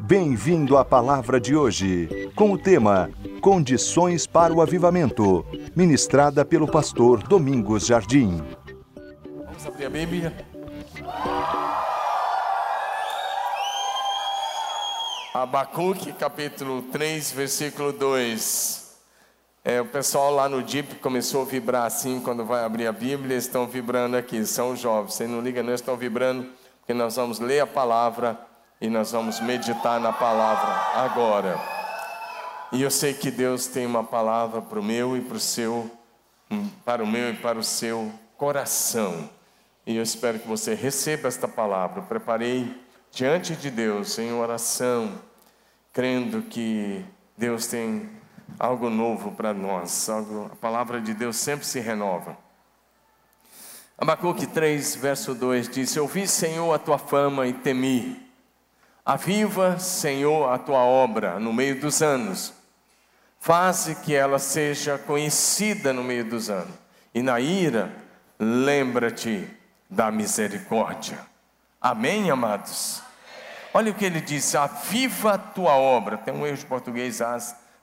Bem-vindo à palavra de hoje, com o tema Condições para o Avivamento, ministrada pelo pastor Domingos Jardim. Vamos abrir a Bíblia? Abacuque, capítulo 3, versículo 2. É, o pessoal lá no DIP começou a vibrar assim quando vai abrir a Bíblia, estão vibrando aqui, são jovens. Você não liga, não estão vibrando, porque nós vamos ler a palavra e nós vamos meditar na palavra agora. E eu sei que Deus tem uma palavra para o meu e para o seu, para o meu e para o seu coração. E eu espero que você receba esta palavra. Eu preparei diante de Deus em oração, crendo que Deus tem algo novo para nós, algo, a palavra de Deus sempre se renova. Abacuque 3, verso 2 diz: Ouvi, Senhor, a tua fama e temi. Aviva, Senhor, a tua obra no meio dos anos. Faze que ela seja conhecida no meio dos anos. E na ira, lembra-te da misericórdia. Amém, amados? Olha o que ele diz: aviva a tua obra. Tem um erro de português,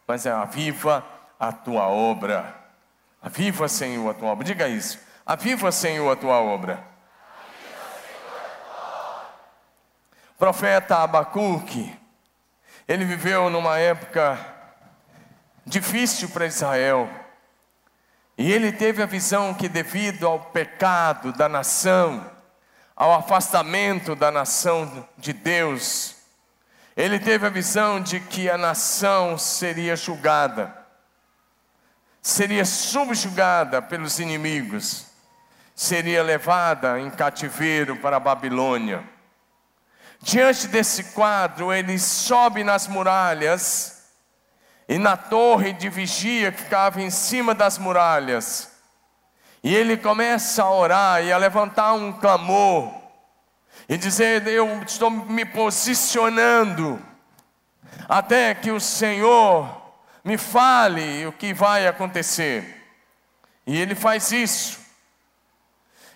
mas é aviva a tua obra. Aviva, Senhor, a tua obra. Diga isso. Aviva, Senhor, a tua obra. Profeta Abacuque, ele viveu numa época difícil para Israel. E ele teve a visão que, devido ao pecado da nação, ao afastamento da nação de Deus, ele teve a visão de que a nação seria julgada, seria subjugada pelos inimigos, seria levada em cativeiro para a Babilônia. Diante desse quadro, ele sobe nas muralhas e na torre de vigia que ficava em cima das muralhas e ele começa a orar e a levantar um clamor e dizer: Eu estou me posicionando até que o Senhor me fale o que vai acontecer. E ele faz isso.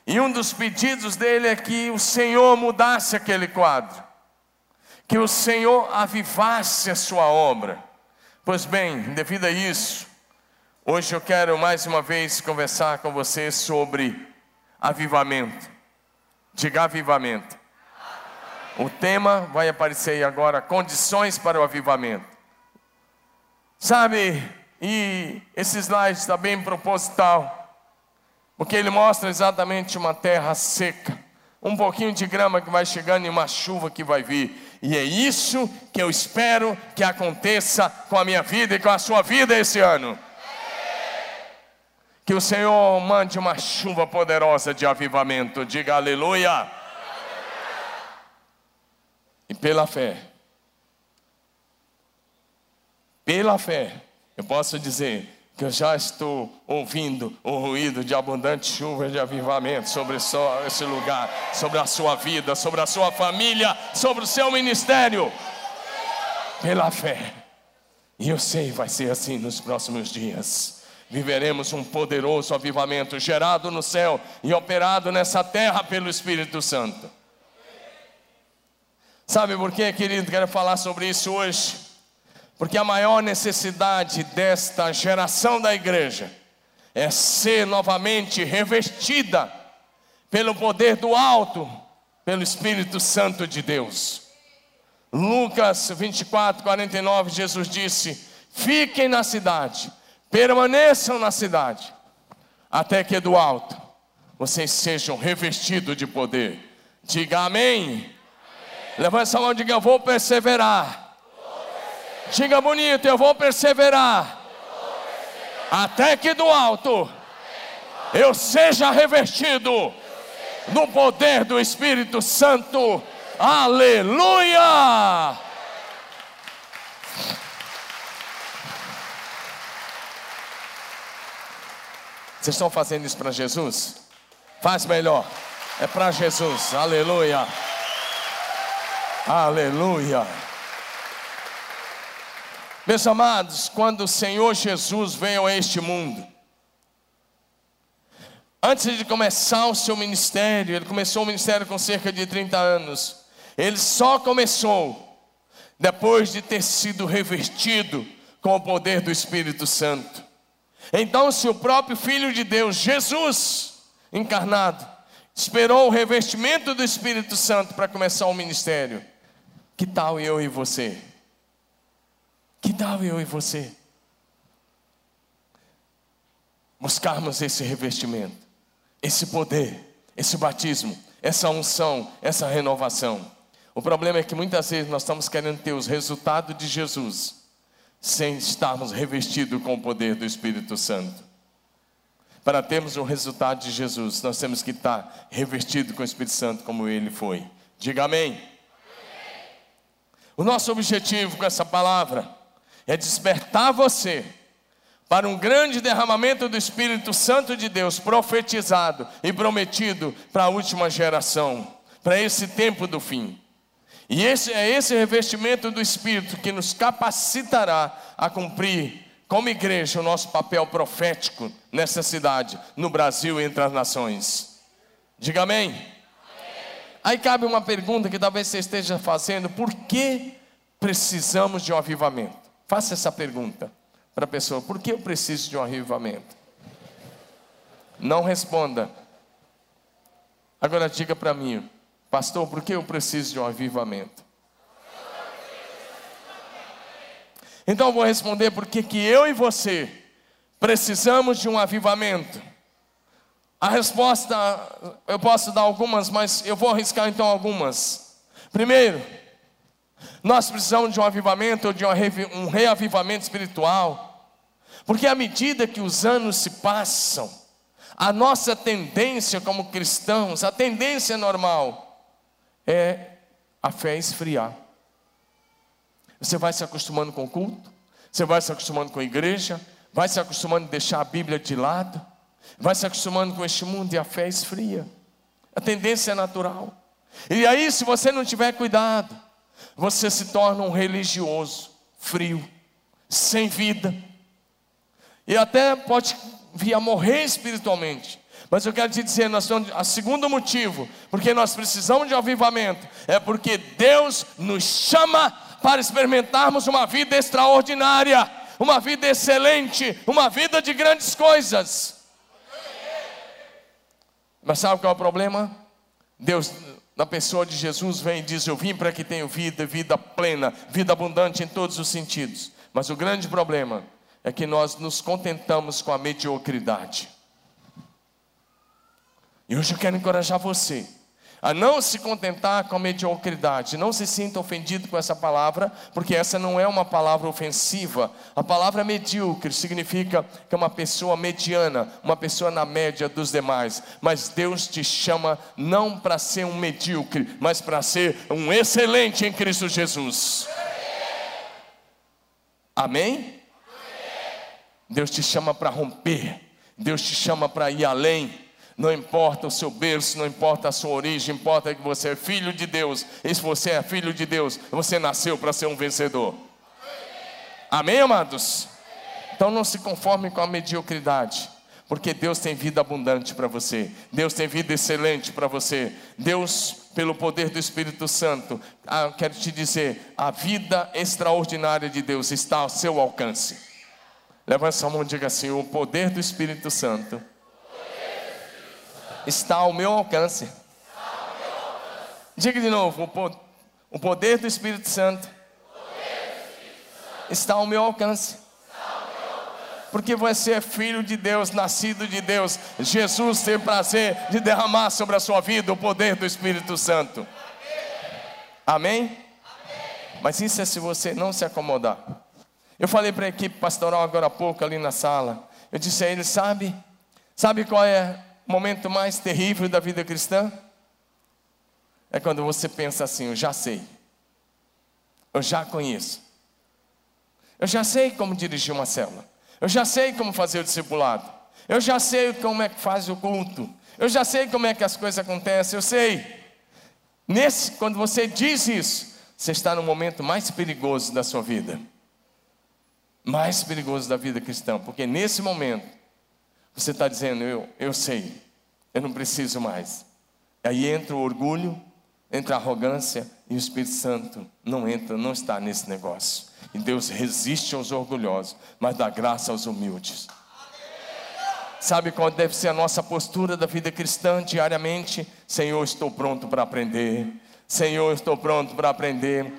E um dos pedidos dele é que o Senhor mudasse aquele quadro, que o Senhor avivasse a sua obra. Pois bem, devido a isso, Hoje eu quero mais uma vez conversar com você sobre avivamento. Diga avivamento. O tema vai aparecer aí agora: condições para o avivamento. Sabe, e esse slide está bem proposital, porque ele mostra exatamente uma terra seca, um pouquinho de grama que vai chegando e uma chuva que vai vir. E é isso que eu espero que aconteça com a minha vida e com a sua vida esse ano. Que o Senhor mande uma chuva poderosa de avivamento. Diga aleluia. E pela fé, pela fé, eu posso dizer que eu já estou ouvindo o ruído de abundante chuva de avivamento sobre esse lugar, sobre a sua vida, sobre a sua família, sobre o seu ministério. Pela fé. E eu sei vai ser assim nos próximos dias viveremos um poderoso avivamento gerado no céu e operado nessa terra pelo Espírito Santo. Sabe por quê, querido? Quero falar sobre isso hoje. Porque a maior necessidade desta geração da igreja é ser novamente revestida pelo poder do alto, pelo Espírito Santo de Deus. Lucas 24, 49, Jesus disse: Fiquem na cidade permaneçam na cidade, até que do alto vocês sejam revestidos de poder. Diga amém. amém. Levanta essa mão e diga: Eu vou perseverar. Diga bonito: Eu vou perseverar. Até que do alto eu seja revestido no poder do Espírito Santo. Aleluia! Vocês estão fazendo isso para Jesus? Faz melhor. É para Jesus. Aleluia. Aleluia. Meus amados, quando o Senhor Jesus veio a este mundo, antes de começar o seu ministério, ele começou o ministério com cerca de 30 anos. ele só começou depois de ter sido revestido com o poder do Espírito Santo. Então, se o próprio Filho de Deus, Jesus encarnado, esperou o revestimento do Espírito Santo para começar o ministério, que tal eu e você? Que tal eu e você? Buscarmos esse revestimento, esse poder, esse batismo, essa unção, essa renovação. O problema é que muitas vezes nós estamos querendo ter os resultados de Jesus sem estarmos revestidos com o poder do Espírito Santo. Para termos o resultado de Jesus, nós temos que estar revestido com o Espírito Santo como ele foi. Diga amém. amém. O nosso objetivo com essa palavra é despertar você para um grande derramamento do Espírito Santo de Deus, profetizado e prometido para a última geração, para esse tempo do fim. E esse é esse revestimento do Espírito que nos capacitará a cumprir, como igreja, o nosso papel profético nessa cidade, no Brasil e entre as nações. Diga amém. amém. Aí cabe uma pergunta que talvez você esteja fazendo: por que precisamos de um avivamento? Faça essa pergunta para a pessoa: por que eu preciso de um avivamento? Não responda. Agora diga para mim, pastor, por que eu preciso de um avivamento? Então eu vou responder porque que eu e você precisamos de um avivamento. A resposta, eu posso dar algumas, mas eu vou arriscar então algumas. Primeiro, nós precisamos de um avivamento, de um reavivamento espiritual, porque à medida que os anos se passam, a nossa tendência como cristãos, a tendência normal, é a fé esfriar. Você vai se acostumando com o culto, você vai se acostumando com a igreja, vai se acostumando a deixar a Bíblia de lado, vai se acostumando com este mundo e a fé esfria. A tendência é natural. E aí, se você não tiver cuidado, você se torna um religioso, frio, sem vida, e até pode vir a morrer espiritualmente. Mas eu quero te dizer, nós a segundo motivo, porque nós precisamos de avivamento, é porque Deus nos chama para experimentarmos uma vida extraordinária, uma vida excelente, uma vida de grandes coisas. Mas sabe qual é o problema? Deus na pessoa de Jesus vem e diz: Eu vim para que tenham vida, vida plena, vida abundante em todos os sentidos. Mas o grande problema é que nós nos contentamos com a mediocridade. E hoje eu quero encorajar você a não se contentar com a mediocridade. Não se sinta ofendido com essa palavra, porque essa não é uma palavra ofensiva. A palavra medíocre significa que é uma pessoa mediana, uma pessoa na média dos demais. Mas Deus te chama não para ser um medíocre, mas para ser um excelente em Cristo Jesus. Amém? Deus te chama para romper, Deus te chama para ir além. Não importa o seu berço, não importa a sua origem, importa que você é filho de Deus. E se você é filho de Deus, você nasceu para ser um vencedor. Amém, amados? Então não se conforme com a mediocridade, porque Deus tem vida abundante para você, Deus tem vida excelente para você. Deus, pelo poder do Espírito Santo, ah, quero te dizer: a vida extraordinária de Deus está ao seu alcance. Levanta sua mão e diga assim: o poder do Espírito Santo está ao meu alcance. Diga de novo: o poder do Espírito Santo está ao meu alcance. Porque você é filho de Deus, nascido de Deus. Jesus tem prazer de derramar sobre a sua vida o poder do Espírito Santo. Amém? Mas isso é se você não se acomodar. Eu falei para a equipe pastoral agora há pouco ali na sala. Eu disse a eles: sabe, sabe qual é momento mais terrível da vida cristã? É quando você pensa assim: eu já sei, eu já conheço, eu já sei como dirigir uma célula, eu já sei como fazer o discipulado, eu já sei como é que faz o culto, eu já sei como é que as coisas acontecem, eu sei. Nesse, quando você diz isso, você está no momento mais perigoso da sua vida. Mais perigoso da vida cristã, porque nesse momento você está dizendo, eu, eu sei, eu não preciso mais. Aí entra o orgulho, entre a arrogância e o Espírito Santo não entra, não está nesse negócio. E Deus resiste aos orgulhosos, mas dá graça aos humildes. Sabe qual deve ser a nossa postura da vida cristã diariamente? Senhor, estou pronto para aprender. Senhor, estou pronto para aprender.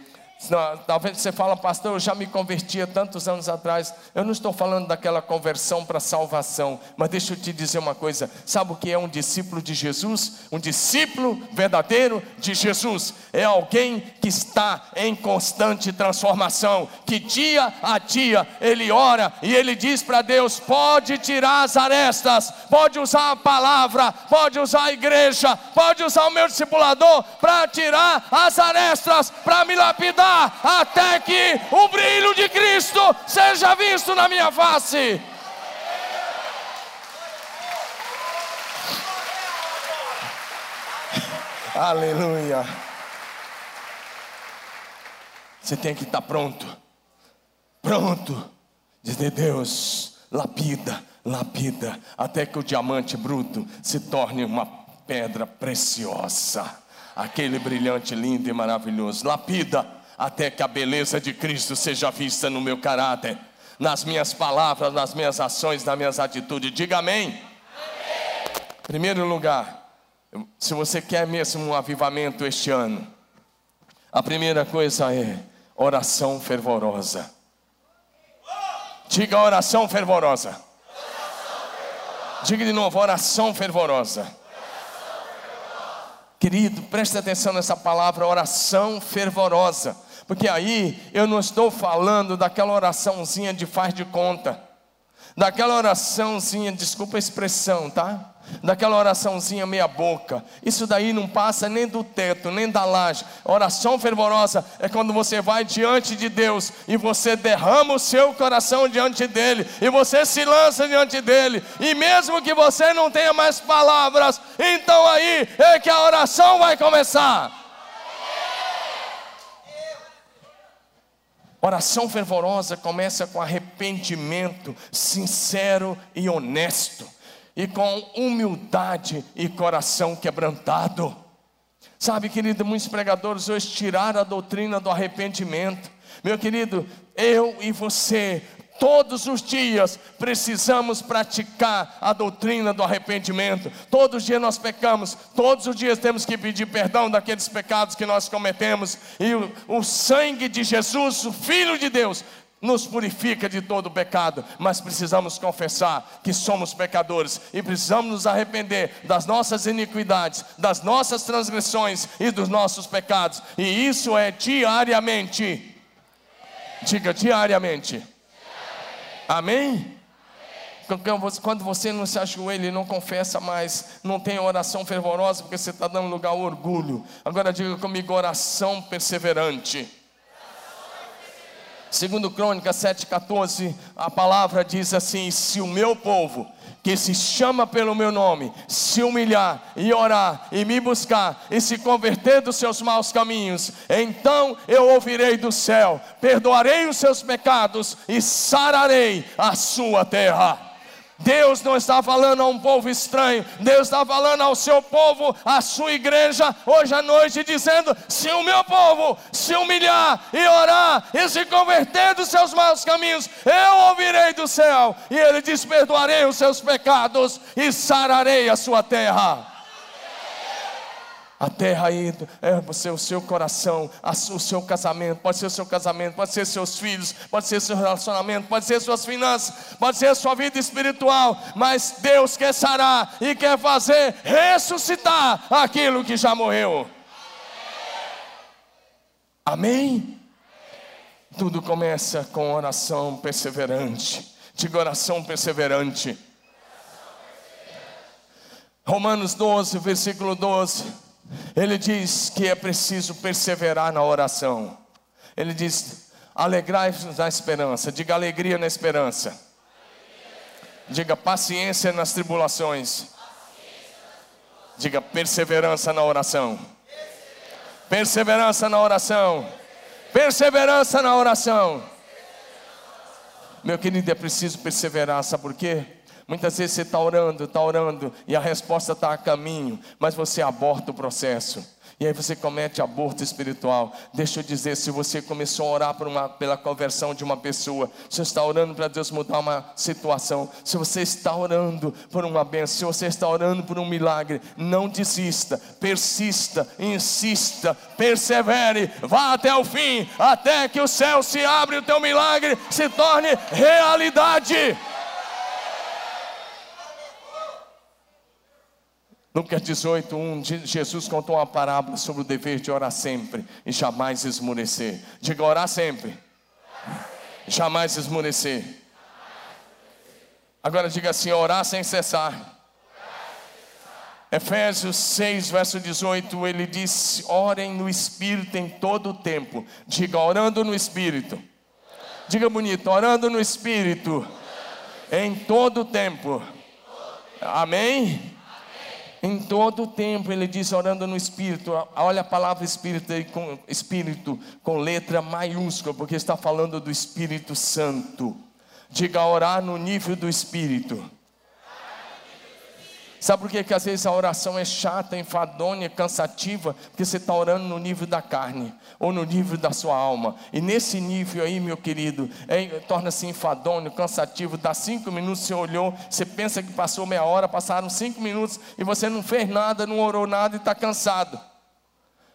Talvez você fala, pastor, eu já me converti há tantos anos atrás. Eu não estou falando daquela conversão para salvação, mas deixa eu te dizer uma coisa: sabe o que é um discípulo de Jesus? Um discípulo verdadeiro de Jesus é alguém que está em constante transformação, que dia a dia ele ora e ele diz para Deus: pode tirar as arestas, pode usar a palavra, pode usar a igreja, pode usar o meu discipulador para tirar as arestas, para me lapidar até que o brilho de Cristo seja visto na minha face. Aleluia. Você tem que estar pronto. Pronto. Dizer Deus, lapida, lapida, até que o diamante bruto se torne uma pedra preciosa. Aquele brilhante, lindo e maravilhoso. Lapida até que a beleza de Cristo seja vista no meu caráter, nas minhas palavras, nas minhas ações, nas minhas atitudes. Diga amém. amém. Primeiro lugar, se você quer mesmo um avivamento este ano, a primeira coisa é oração fervorosa. Diga oração fervorosa. Diga de novo, oração fervorosa. Querido, preste atenção nessa palavra, oração fervorosa. Porque aí eu não estou falando daquela oraçãozinha de faz de conta, daquela oraçãozinha, desculpa a expressão, tá? Daquela oraçãozinha meia boca. Isso daí não passa nem do teto, nem da laje. Oração fervorosa é quando você vai diante de Deus e você derrama o seu coração diante dele e você se lança diante dele. E mesmo que você não tenha mais palavras, então aí é que a oração vai começar. Oração fervorosa começa com arrependimento sincero e honesto, e com humildade e coração quebrantado. Sabe, querido, muitos pregadores hoje tiraram a doutrina do arrependimento. Meu querido, eu e você Todos os dias precisamos praticar a doutrina do arrependimento. Todos os dias nós pecamos, todos os dias temos que pedir perdão daqueles pecados que nós cometemos. E o, o sangue de Jesus, o Filho de Deus, nos purifica de todo pecado, mas precisamos confessar que somos pecadores e precisamos nos arrepender das nossas iniquidades, das nossas transgressões e dos nossos pecados, e isso é diariamente. Diga diariamente. Amém? Quando você não se ajoelha e não confessa mais, não tem oração fervorosa, porque você está dando lugar ao orgulho. Agora diga comigo, oração perseverante. Segundo Crônica 7,14, a palavra diz assim: se o meu povo que se chama pelo meu nome, se humilhar e orar e me buscar e se converter dos seus maus caminhos, então eu ouvirei do céu, perdoarei os seus pecados e sararei a sua terra. Deus não está falando a um povo estranho, Deus está falando ao seu povo, à sua igreja, hoje à noite, dizendo: se o meu povo se humilhar e orar e se converter dos seus maus caminhos, eu ouvirei do céu, e Ele diz: perdoarei os seus pecados e sararei a sua terra. A terra aí é o seu coração, o seu casamento, pode ser o seu casamento, pode ser seus filhos, pode ser seu relacionamento, pode ser suas finanças, pode ser sua vida espiritual, mas Deus quer sarar e quer fazer ressuscitar aquilo que já morreu. Amém? Tudo começa com oração perseverante. Diga oração perseverante. Romanos 12, versículo 12. Ele diz que é preciso perseverar na oração. Ele diz: alegrai-vos na esperança. Diga alegria na esperança. Diga paciência nas tribulações. Diga perseverança na oração. Perseverança na oração. Perseverança na oração. Meu querido, é preciso perseverar, sabe por quê? Muitas vezes você está orando, está orando, e a resposta está a caminho, mas você aborta o processo. E aí você comete aborto espiritual. Deixa eu dizer, se você começou a orar uma, pela conversão de uma pessoa, você está orando para Deus mudar uma situação, se você está orando por uma bênção, se você está orando por um milagre, não desista, persista, insista, persevere, vá até o fim, até que o céu se abra e o teu milagre se torne realidade. Lucas 18, 1, Jesus contou uma parábola sobre o dever de orar sempre e jamais esmorecer. Diga orar sempre, jamais esmorecer. Agora diga assim: orar sem cessar. Efésios 6, verso 18, ele diz: orem no Espírito em todo o tempo. Diga, orando no Espírito. Diga bonito, orando no Espírito em todo o tempo. Amém? Em todo o tempo ele diz orando no Espírito. Olha a palavra Espírito com, Espírito com letra maiúscula, porque está falando do Espírito Santo. Diga orar no nível do Espírito. Sabe por que, que às vezes a oração é chata, enfadonha, cansativa? Porque você está orando no nível da carne, ou no nível da sua alma. E nesse nível aí, meu querido, é, torna-se enfadonho, cansativo. Dá cinco minutos, você olhou, você pensa que passou meia hora, passaram cinco minutos, e você não fez nada, não orou nada e está cansado.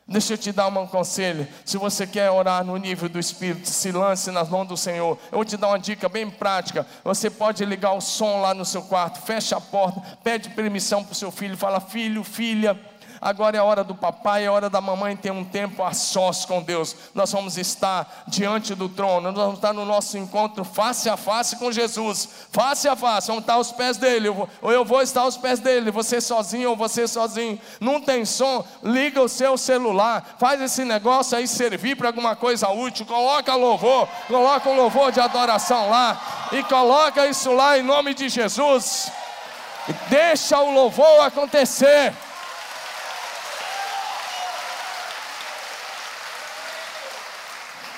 Deixa eu te dar um conselho. Se você quer orar no nível do Espírito, se lance nas mãos do Senhor. Eu vou te dar uma dica bem prática. Você pode ligar o som lá no seu quarto, fecha a porta, pede permissão para o seu filho, fala: Filho, filha agora é a hora do papai, é a hora da mamãe ter um tempo a sós com Deus. Nós vamos estar diante do trono, nós vamos estar no nosso encontro face a face com Jesus, face a face, vamos estar aos pés dele, ou eu vou estar aos pés dele, você sozinho ou você sozinho. Não tem som, liga o seu celular, faz esse negócio aí servir para alguma coisa útil, coloca louvor, coloca um louvor de adoração lá, e coloca isso lá em nome de Jesus. Deixa o louvor acontecer.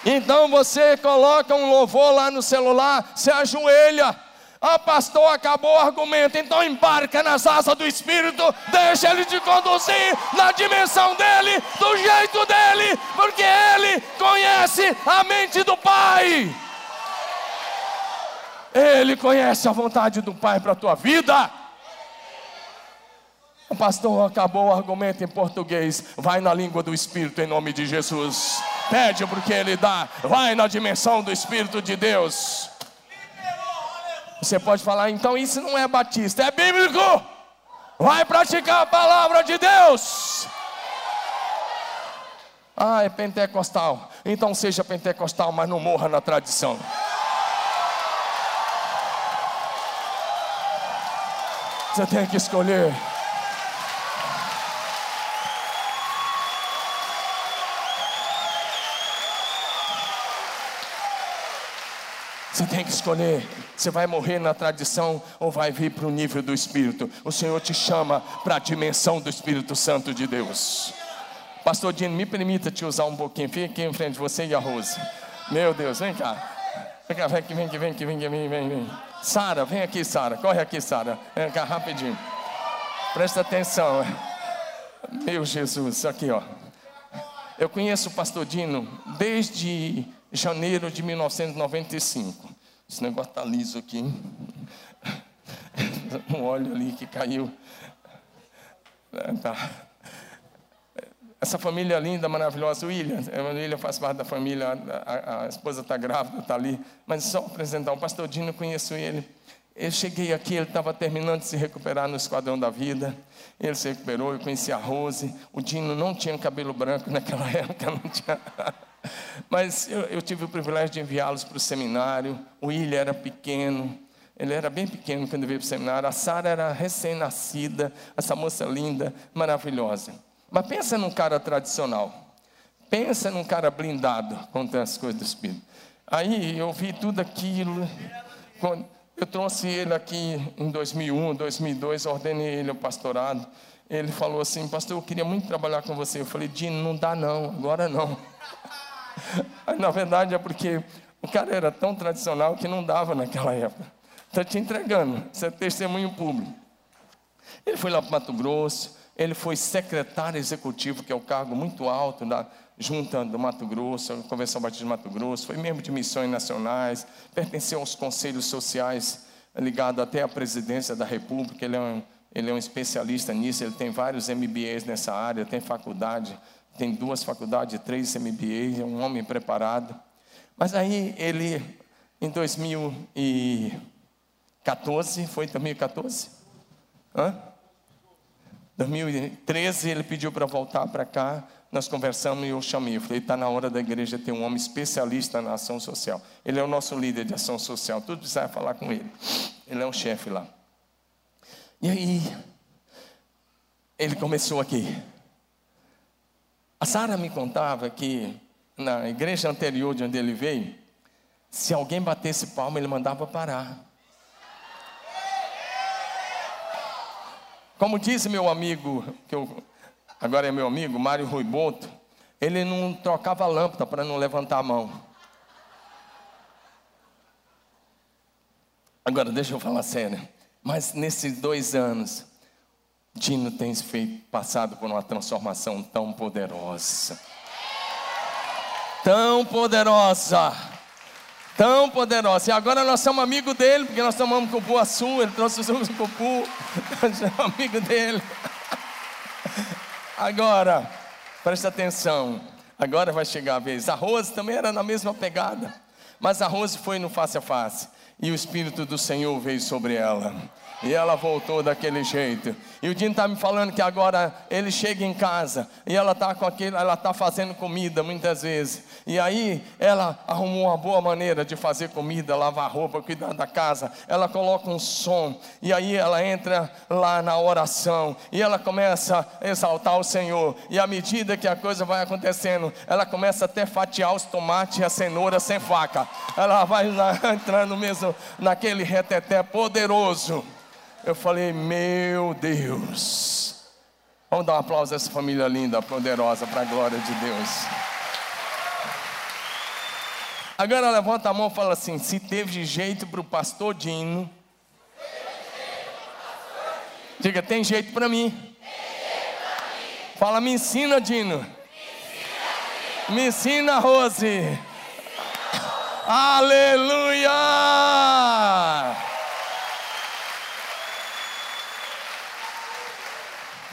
Então você coloca um louvor lá no celular, se ajoelha. Ah, pastor, acabou o argumento. Então embarca nas asas do Espírito, deixa ele te conduzir na dimensão dele, do jeito dele, porque ele conhece a mente do Pai. Ele conhece a vontade do Pai para a tua vida. O pastor acabou o argumento em português. Vai na língua do Espírito em nome de Jesus. Pede porque Ele dá. Vai na dimensão do Espírito de Deus. Você pode falar, então isso não é batista, é bíblico. Vai praticar a palavra de Deus. Ah, é pentecostal. Então seja pentecostal, mas não morra na tradição. Você tem que escolher. Você tem que escolher. Você vai morrer na tradição ou vai vir para o nível do Espírito. O Senhor te chama para a dimensão do Espírito Santo de Deus. Pastor Dino, me permita te usar um pouquinho. Fique aqui em frente de você e a Rose. Meu Deus, vem cá. Vem cá, vem aqui, vem aqui, vem aqui, vem aqui, vem, vem, vem. Sara, vem aqui, Sara. Corre aqui, Sara. Vem cá, rapidinho. Presta atenção. Meu Jesus, aqui, ó. Eu conheço o pastor Dino desde janeiro de 1995. Esse negócio está liso aqui. Um óleo ali que caiu. É, tá. Essa família linda, maravilhosa, o William, o William faz parte da família, a, a esposa está grávida, está ali. Mas só apresentar, o pastor Dino, conheço ele. Eu cheguei aqui, ele estava terminando de se recuperar no Esquadrão da Vida. Ele se recuperou, eu conheci a Rose. O Dino não tinha cabelo branco naquela época, não tinha. Mas eu, eu tive o privilégio de enviá-los para o seminário. O William era pequeno, ele era bem pequeno quando veio para o seminário. A Sara era recém-nascida, essa moça linda, maravilhosa. Mas pensa num cara tradicional. Pensa num cara blindado contando as coisas do Espírito. Aí eu vi tudo aquilo. Eu trouxe ele aqui em 2001, 2002, ordenei ele ao pastorado. Ele falou assim, pastor, eu queria muito trabalhar com você. Eu falei, Dino, não dá não, agora não. Na verdade é porque o cara era tão tradicional que não dava naquela época. Está te entregando, você é testemunho público. Ele foi lá para Mato Grosso, ele foi secretário executivo, que é o um cargo muito alto da junta do Mato Grosso, Convenção Batista de Mato Grosso, foi membro de missões nacionais, pertenceu aos conselhos sociais, ligado até à presidência da República, ele é um, ele é um especialista nisso, ele tem vários MBAs nessa área, tem faculdade, tem duas faculdades, três MBAs, é um homem preparado. Mas aí ele, em 2014, foi 2014? Hã? 2013 ele pediu para voltar para cá, nós conversamos e eu chamei. Eu falei: está na hora da igreja ter um homem especialista na ação social. Ele é o nosso líder de ação social, tudo precisa falar com ele. Ele é o chefe lá. E aí, ele começou aqui. A Sara me contava que na igreja anterior de onde ele veio, se alguém batesse palma, ele mandava parar. Como disse meu amigo, que eu, agora é meu amigo, Mário Ruiboto, ele não trocava lâmpada para não levantar a mão. Agora, deixa eu falar sério. Mas nesses dois anos, Dino tem feito, passado por uma transformação tão poderosa. Tão poderosa tão poderosa. E agora nós somos amigos dele, porque nós tomamos cupuaçu, ele trouxe o cupu, nós somos amigos dele. Agora, presta atenção, agora vai chegar a vez. A Rose também era na mesma pegada, mas a Rose foi no face a face, e o Espírito do Senhor veio sobre ela. E ela voltou daquele jeito. E o Dino está me falando que agora ele chega em casa e ela está com aquele, ela está fazendo comida muitas vezes. E aí ela arrumou uma boa maneira de fazer comida, lavar roupa, cuidar da casa. Ela coloca um som e aí ela entra lá na oração e ela começa a exaltar o Senhor. E à medida que a coisa vai acontecendo, ela começa até fatiar os tomates e a cenoura sem faca. Ela vai lá entrando mesmo naquele reteté poderoso. Eu falei, meu Deus. Vamos dar um aplauso a essa família linda, poderosa, para a glória de Deus. Agora levanta a mão e fala assim: se teve jeito para o pastor Dino. Diga, tem jeito para mim. Fala, me ensina, Dino. Me ensina, Rose. Aleluia!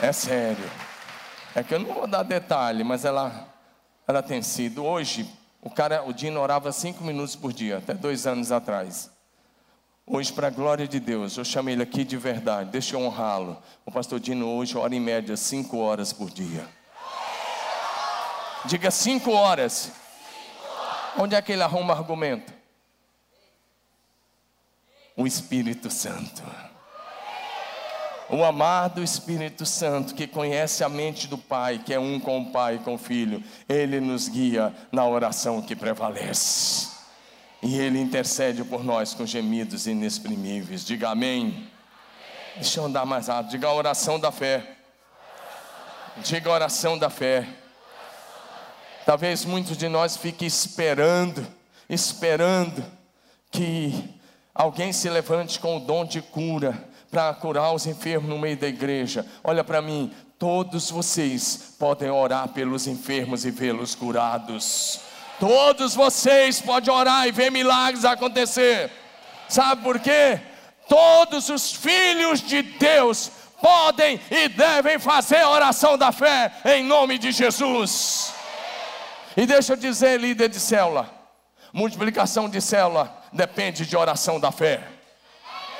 É sério. É que eu não vou dar detalhe, mas ela, ela tem sido. Hoje, o cara, o Dino orava cinco minutos por dia, até dois anos atrás. Hoje, para a glória de Deus, eu chamei ele aqui de verdade, deixa eu honrá-lo. O pastor Dino hoje ora em média cinco horas por dia. Diga cinco horas. Onde é que ele arruma argumento? O Espírito Santo o amado Espírito Santo, que conhece a mente do Pai, que é um com o Pai e com o Filho, ele nos guia na oração que prevalece. E ele intercede por nós com gemidos inexprimíveis. Diga amém. amém. Deixa eu andar mais rápido. Diga a oração da fé. Diga a oração da fé. Talvez muitos de nós fiquem esperando, esperando que alguém se levante com o dom de cura para curar os enfermos no meio da igreja. Olha para mim, todos vocês podem orar pelos enfermos e vê-los curados. Todos vocês podem orar e ver milagres acontecer. Sabe por quê? Todos os filhos de Deus podem e devem fazer a oração da fé em nome de Jesus. E deixa eu dizer, líder de célula, multiplicação de célula depende de oração da fé.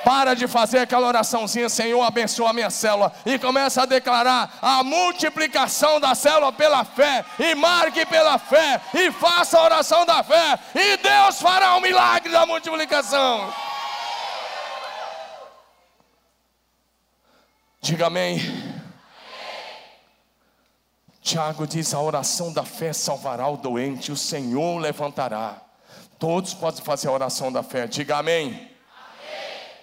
Para de fazer aquela oraçãozinha, Senhor, abençoa a minha célula. E começa a declarar a multiplicação da célula pela fé. E marque pela fé. E faça a oração da fé. E Deus fará o milagre da multiplicação. Diga amém. Tiago diz: a oração da fé salvará o doente, o Senhor levantará. Todos podem fazer a oração da fé. Diga amém.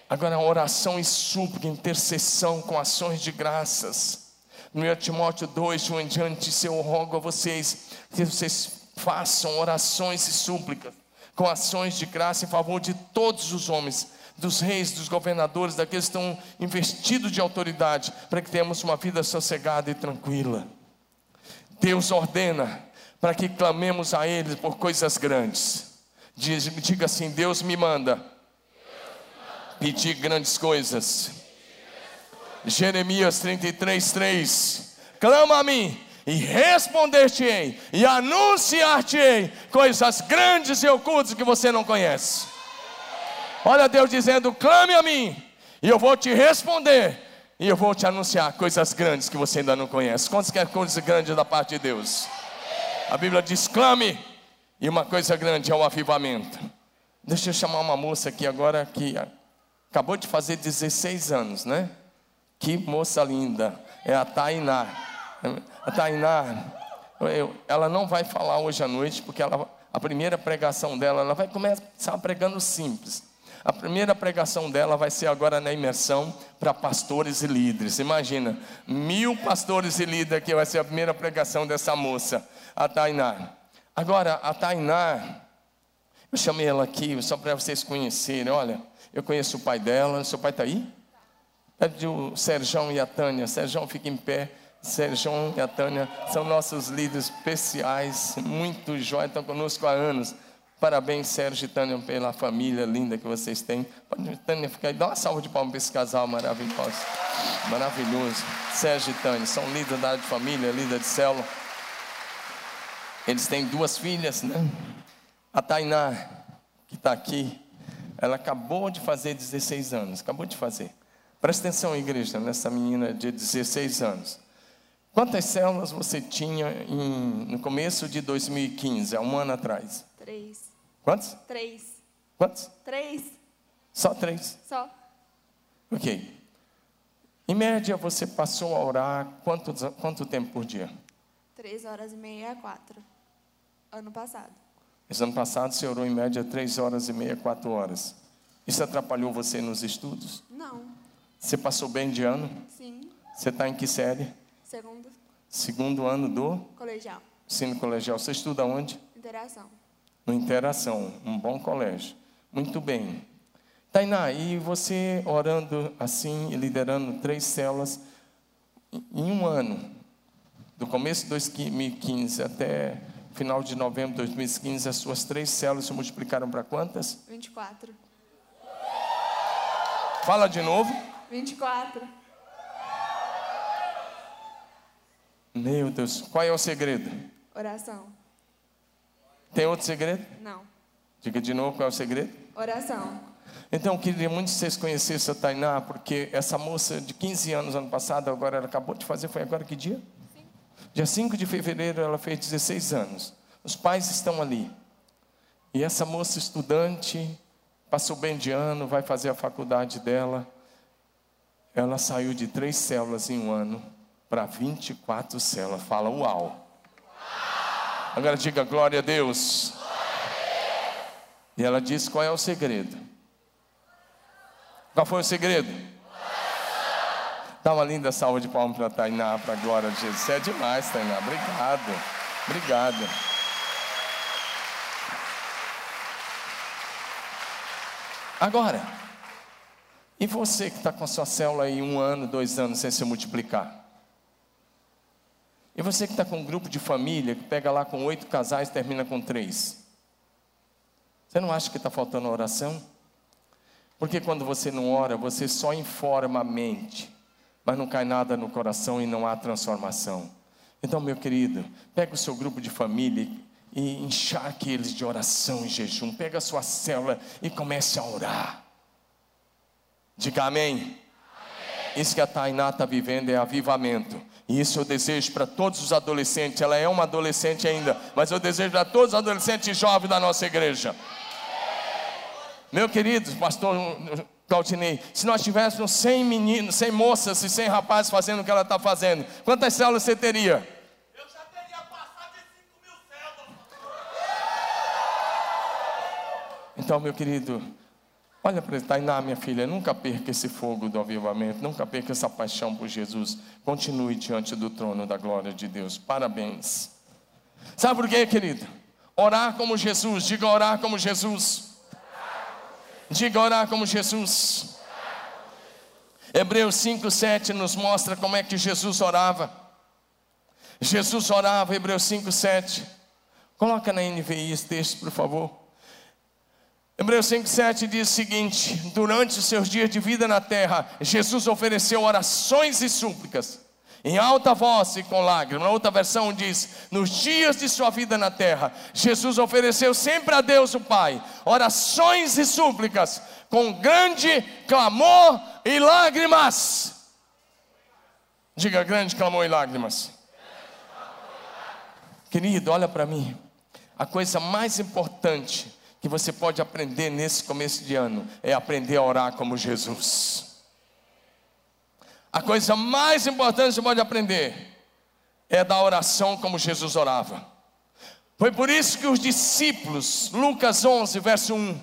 Agora, oração e súplica, intercessão com ações de graças. No 1 Timóteo 2, de em diante, eu rogo a vocês que vocês façam orações e súplicas com ações de graça em favor de todos os homens, dos reis, dos governadores, daqueles que estão investidos de autoridade, para que tenhamos uma vida sossegada e tranquila. Deus ordena para que clamemos a Ele por coisas grandes. Diga assim: Deus me manda pedir grandes coisas. Jeremias 33, 3: Clama a mim e responder-te-ei, e anunciar-te-ei coisas grandes e ocultas que você não conhece. Olha Deus dizendo: clame a mim, e eu vou te responder, e eu vou te anunciar coisas grandes que você ainda não conhece. Quantos querem coisas grandes da parte de Deus? A Bíblia diz: clame, e uma coisa grande é o avivamento. Deixa eu chamar uma moça aqui agora que acabou de fazer 16 anos, né? Que moça linda, é a Tainá. A Tainá, eu, ela não vai falar hoje à noite, porque ela, a primeira pregação dela, ela vai começar pregando simples. A primeira pregação dela vai ser agora na imersão para pastores e líderes. Imagina, mil pastores e líderes que vai ser a primeira pregação dessa moça, a Tainá. Agora, a Tainá, eu chamei ela aqui só para vocês conhecerem. Olha, eu conheço o pai dela. Seu pai está aí? Pede o Serjão e a Tânia. Serjão, fica em pé. Sérgio e a Tânia são nossos líderes especiais, muito jóia, estão conosco há anos. Parabéns, Sérgio e Tânia, pela família linda que vocês têm. Pode, Tânia, ficar aí, dá uma salva de palmas para esse casal maravilhoso. Maravilhoso. Sérgio e Tânia são líderes da área de família, líder de célula. Eles têm duas filhas, né? A Tainá, que está aqui, ela acabou de fazer 16 anos, acabou de fazer. Presta atenção, igreja, nessa menina de 16 anos. Quantas células você tinha em, no começo de 2015, há um ano atrás? Três. Quantos? Três. Quantos? Três. Só três? Só. Ok. Em média, você passou a orar quanto, quanto tempo por dia? Três horas e meia, quatro. Ano passado. Esse ano passado você orou em média três horas e meia, quatro horas. Isso atrapalhou você nos estudos? Não. Você passou bem de ano? Sim. Você está em que série? Segundo. Segundo ano do Colegial. ensino colegial. Você estuda onde? Interação. No Interação, um bom colégio. Muito bem. Tainá, e você orando assim e liderando três células, em um ano, do começo de 2015 até final de novembro de 2015, as suas três células se multiplicaram para quantas? 24. Fala de novo. 24. Meu Deus, qual é o segredo? Oração. Tem outro segredo? Não. Diga de novo qual é o segredo? Oração. Então, eu queria muito que vocês conhecessem a Tainá, porque essa moça de 15 anos, ano passado, agora ela acabou de fazer, foi agora que dia? Sim. Dia 5 de fevereiro ela fez 16 anos. Os pais estão ali. E essa moça estudante, passou bem de ano, vai fazer a faculdade dela. Ela saiu de três células em um ano para 24 células. Fala, uau. Agora diga glória a Deus. E ela disse qual é o segredo. Qual foi o segredo? Dá uma linda salva de palmas para Tainá, para a glória de Jesus. Você é demais, Tainá. Obrigado. Obrigado. Agora, e você que está com a sua célula aí um ano, dois anos sem se multiplicar? E você que está com um grupo de família, que pega lá com oito casais e termina com três. Você não acha que está faltando oração? Porque quando você não ora, você só informa a mente, mas não cai nada no coração e não há transformação. Então, meu querido, pega o seu grupo de família e encharque eles de oração e jejum. Pega a sua célula e comece a orar. Diga amém. amém. Isso que a Tainá está vivendo é avivamento. E isso eu desejo para todos os adolescentes. Ela é uma adolescente ainda, mas eu desejo para todos os adolescentes jovens da nossa igreja. Meu querido pastor Claudinei, se nós tivéssemos 100 meninos, 100 moças e 100 rapazes fazendo o que ela está fazendo, quantas células você teria? Eu já teria passado de 5 mil células. Então, meu querido, Olha para ele, Tainá, minha filha, nunca perca esse fogo do avivamento, nunca perca essa paixão por Jesus. Continue diante do trono da glória de Deus. Parabéns. Sabe por quê, querido? Orar como Jesus, diga orar como Jesus. Diga orar como Jesus. Hebreus 5, 7 nos mostra como é que Jesus orava. Jesus orava, Hebreus 5, 7. Coloca na NVI esse texto, por favor. Hebreus 5, 7 diz o seguinte: Durante os seus dias de vida na terra, Jesus ofereceu orações e súplicas, em alta voz e com lágrimas. Na outra versão diz: Nos dias de sua vida na terra, Jesus ofereceu sempre a Deus o Pai orações e súplicas, com grande clamor e lágrimas. Diga grande clamor e lágrimas. Querido, olha para mim. A coisa mais importante que você pode aprender nesse começo de ano é aprender a orar como Jesus. A coisa mais importante que você pode aprender é da oração como Jesus orava. Foi por isso que os discípulos, Lucas 11, verso 1,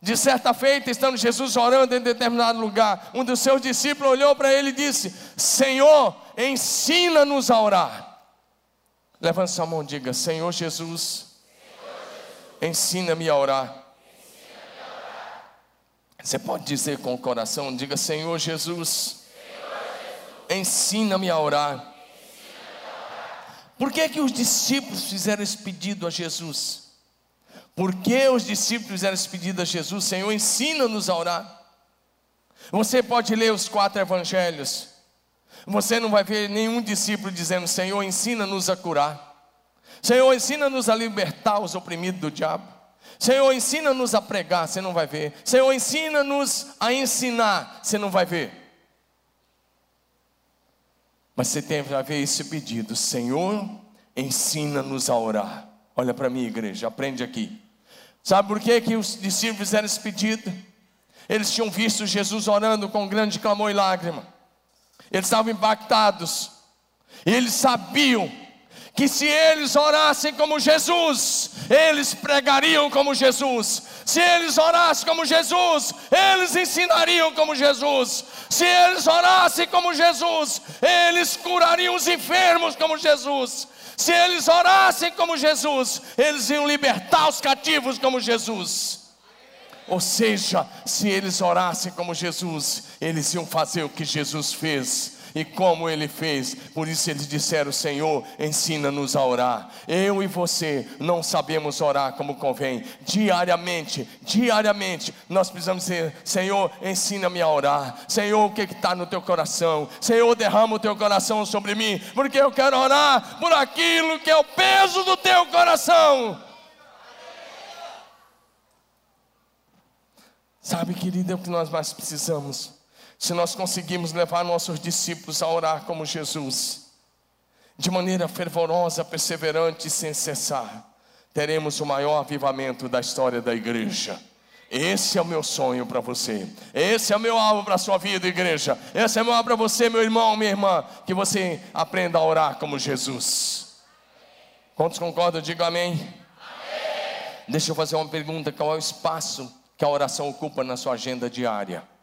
de certa feita, estando Jesus orando em determinado lugar, um dos seus discípulos olhou para ele e disse: Senhor, ensina-nos a orar. Levante sua mão e diga: Senhor Jesus, ensina-me a orar. Você pode dizer com o coração, diga: Senhor Jesus, ensina-me a orar. Por que, que os discípulos fizeram esse pedido a Jesus? Por que os discípulos fizeram esse pedido a Jesus? Senhor, ensina-nos a orar. Você pode ler os quatro evangelhos. Você não vai ver nenhum discípulo dizendo: Senhor, ensina-nos a curar. Senhor, ensina-nos a libertar os oprimidos do diabo. Senhor, ensina-nos a pregar, você não vai ver. Senhor, ensina-nos a ensinar, você não vai ver. Mas você tem que ver esse pedido: Senhor, ensina-nos a orar. Olha para mim, igreja, aprende aqui. Sabe por que, que os discípulos fizeram esse pedido? Eles tinham visto Jesus orando com grande clamor e lágrima. Eles estavam impactados. E eles sabiam que se eles orassem como Jesus, eles pregariam como Jesus. Se eles orassem como Jesus, eles ensinariam como Jesus. Se eles orassem como Jesus, eles curariam os enfermos como Jesus. Se eles orassem como Jesus, eles iam libertar os cativos como Jesus. Ou seja, se eles orassem como Jesus, eles iam fazer o que Jesus fez e como ele fez. Por isso eles disseram: Senhor, ensina-nos a orar. Eu e você não sabemos orar como convém. Diariamente, diariamente, nós precisamos dizer: Senhor, ensina-me a orar. Senhor, o que está no teu coração? Senhor, derrama o teu coração sobre mim, porque eu quero orar por aquilo que é o peso do teu coração. Sabe, querida, é o que nós mais precisamos se nós conseguirmos levar nossos discípulos a orar como Jesus, de maneira fervorosa, perseverante e sem cessar, teremos o maior avivamento da história da igreja. Esse é o meu sonho para você. Esse é o meu alvo para a sua vida, igreja. Esse é o meu alvo para você, meu irmão, minha irmã. Que você aprenda a orar como Jesus. Quantos concordam? Diga amém. amém. Deixa eu fazer uma pergunta: qual é o espaço que a oração ocupa na sua agenda diária?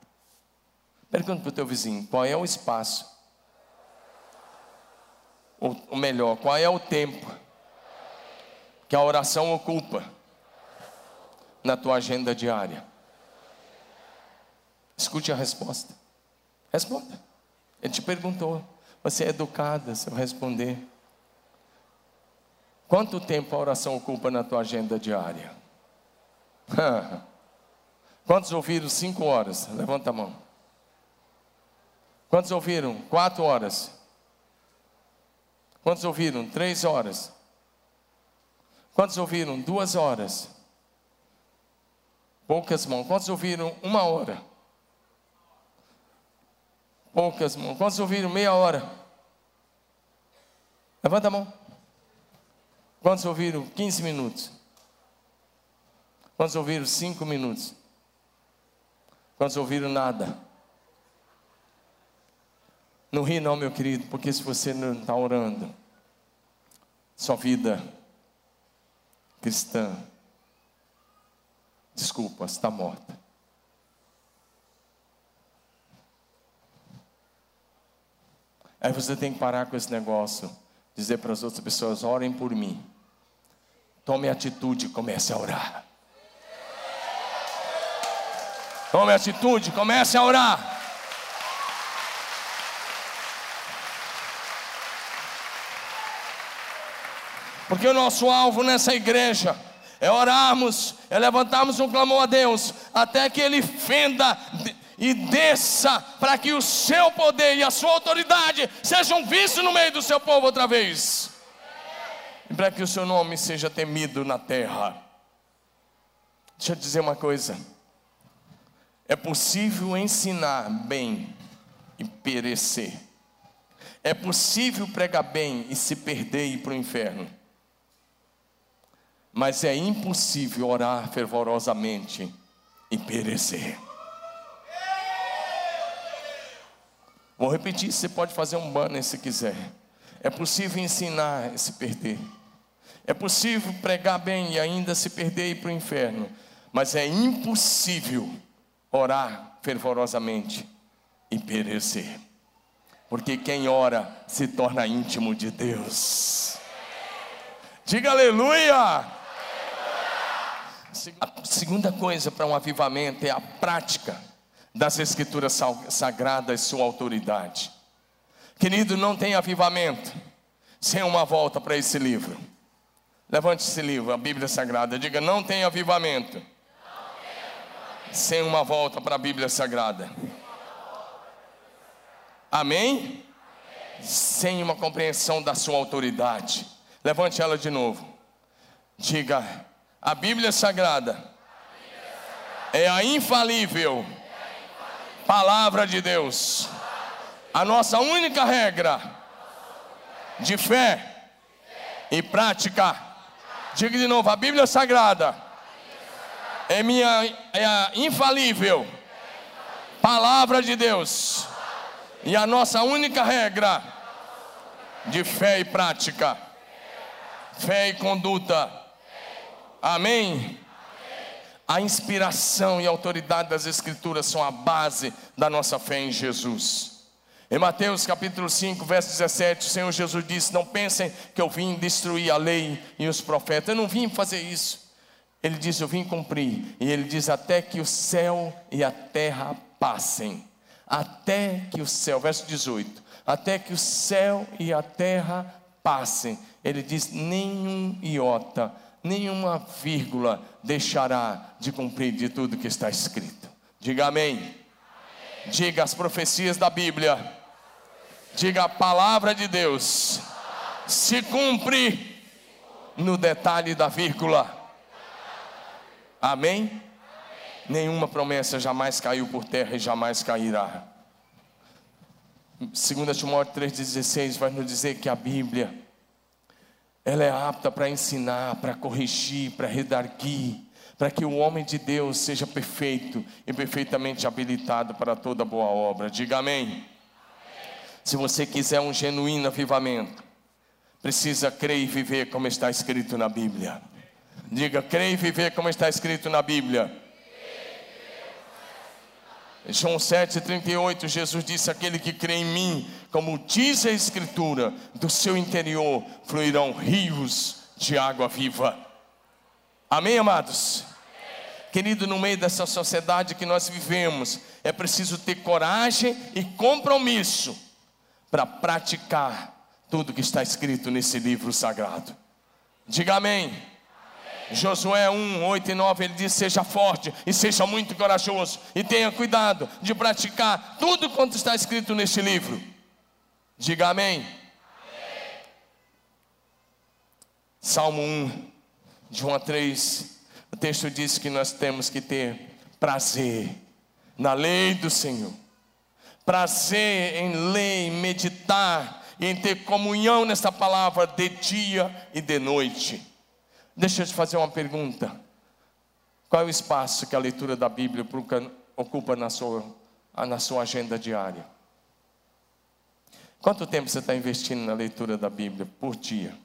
Pergunta para o teu vizinho: qual é o espaço? Ou, melhor, qual é o tempo que a oração ocupa na tua agenda diária? Escute a resposta. Responda. Ele te perguntou. Você é educada se eu responder. Quanto tempo a oração ocupa na tua agenda diária? Quantos ouviram cinco horas? Levanta a mão. Quantos ouviram? Quatro horas. Quantos ouviram? Três horas. Quantos ouviram? Duas horas. Poucas mãos. Quantos ouviram? Uma hora. Poucas mãos. Quantos ouviram? Meia hora. Levanta a mão. Quantos ouviram? 15 minutos. Quantos ouviram? Cinco minutos. Quantos ouviram? Nada. Não ri não, meu querido, porque se você não está orando, sua vida cristã, desculpa, está morta. Aí você tem que parar com esse negócio, dizer para as outras pessoas: orem por mim. Tome atitude e comece a orar. Tome atitude, comece a orar. Porque o nosso alvo nessa igreja é orarmos, é levantarmos um clamor a Deus, até que Ele fenda e desça, para que o seu poder e a sua autoridade sejam vistos no meio do seu povo outra vez, e para que o seu nome seja temido na terra. Deixa eu dizer uma coisa: é possível ensinar bem e perecer, é possível pregar bem e se perder e ir para o inferno. Mas é impossível orar fervorosamente e perecer. Vou repetir, você pode fazer um banner se quiser. É possível ensinar e se perder. É possível pregar bem e ainda se perder e ir para o inferno. Mas é impossível orar fervorosamente e perecer. Porque quem ora se torna íntimo de Deus. Diga aleluia! A segunda coisa para um avivamento é a prática das Escrituras Sagradas sua autoridade. Querido, não tem avivamento sem uma volta para esse livro. Levante esse livro, a Bíblia Sagrada. Diga: não tem avivamento sem uma volta para a Bíblia Sagrada. Amém? Sem uma compreensão da sua autoridade. Levante ela de novo. Diga: a Bíblia Sagrada é a infalível palavra de Deus. A nossa única regra de fé e prática. Diga de novo, a Bíblia Sagrada é minha é a infalível palavra de Deus. E a nossa única regra de fé e prática. Fé e conduta Amém? A inspiração e a autoridade das Escrituras são a base da nossa fé em Jesus. Em Mateus capítulo 5, verso 17, o Senhor Jesus disse: Não pensem que eu vim destruir a lei e os profetas. Eu não vim fazer isso. Ele diz: Eu vim cumprir. E ele diz: Até que o céu e a terra passem. Até que o céu, verso 18: Até que o céu e a terra passem. Ele diz: Nenhum iota nenhuma vírgula deixará de cumprir de tudo que está escrito. Diga amém. amém. Diga as profecias da Bíblia. Diga a palavra de Deus. Se cumpre no detalhe da vírgula. Amém? amém? Nenhuma promessa jamais caiu por terra e jamais cairá. 2 Timóteo 3,16 vai nos dizer que a Bíblia ela é apta para ensinar, para corrigir, para redarguir, para que o homem de Deus seja perfeito e perfeitamente habilitado para toda boa obra. Diga amém. amém. Se você quiser um genuíno avivamento, precisa crer e viver como está escrito na Bíblia. Diga, crer e viver como está escrito na Bíblia. João 7,38, Jesus disse: Aquele que crê em mim, como diz a Escritura, do seu interior fluirão rios de água viva. Amém, amados? Querido, no meio dessa sociedade que nós vivemos, é preciso ter coragem e compromisso para praticar tudo que está escrito nesse livro sagrado. Diga amém. Josué 1, 8 e 9, ele diz: Seja forte e seja muito corajoso, e tenha cuidado de praticar tudo quanto está escrito neste livro. Diga amém. amém. Salmo 1, de 1 a 3, o texto diz que nós temos que ter prazer na lei do Senhor, prazer em em meditar, em ter comunhão nessa palavra de dia e de noite. Deixa eu te fazer uma pergunta. Qual é o espaço que a leitura da Bíblia ocupa na sua, na sua agenda diária? Quanto tempo você está investindo na leitura da Bíblia por dia?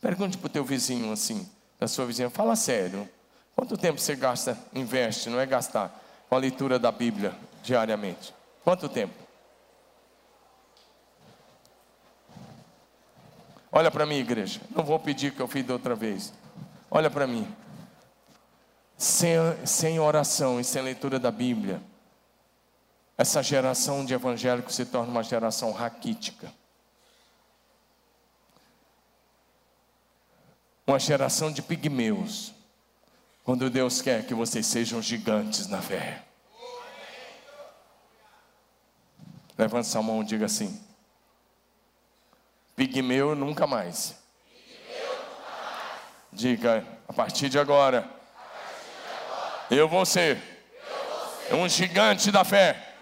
Pergunte para o teu vizinho assim, da sua vizinha, fala sério. Quanto tempo você gasta, investe, não é gastar, com a leitura da Bíblia diariamente? Quanto tempo? Olha para mim, igreja. Não vou pedir que eu fiz da outra vez. Olha para mim. Sem, sem oração e sem leitura da Bíblia, essa geração de evangélicos se torna uma geração raquítica. Uma geração de pigmeus. Quando Deus quer que vocês sejam gigantes na fé. Levante sua mão e diga assim: Pigmeu nunca mais. Diga, a partir de agora, eu vou ser um gigante da fé.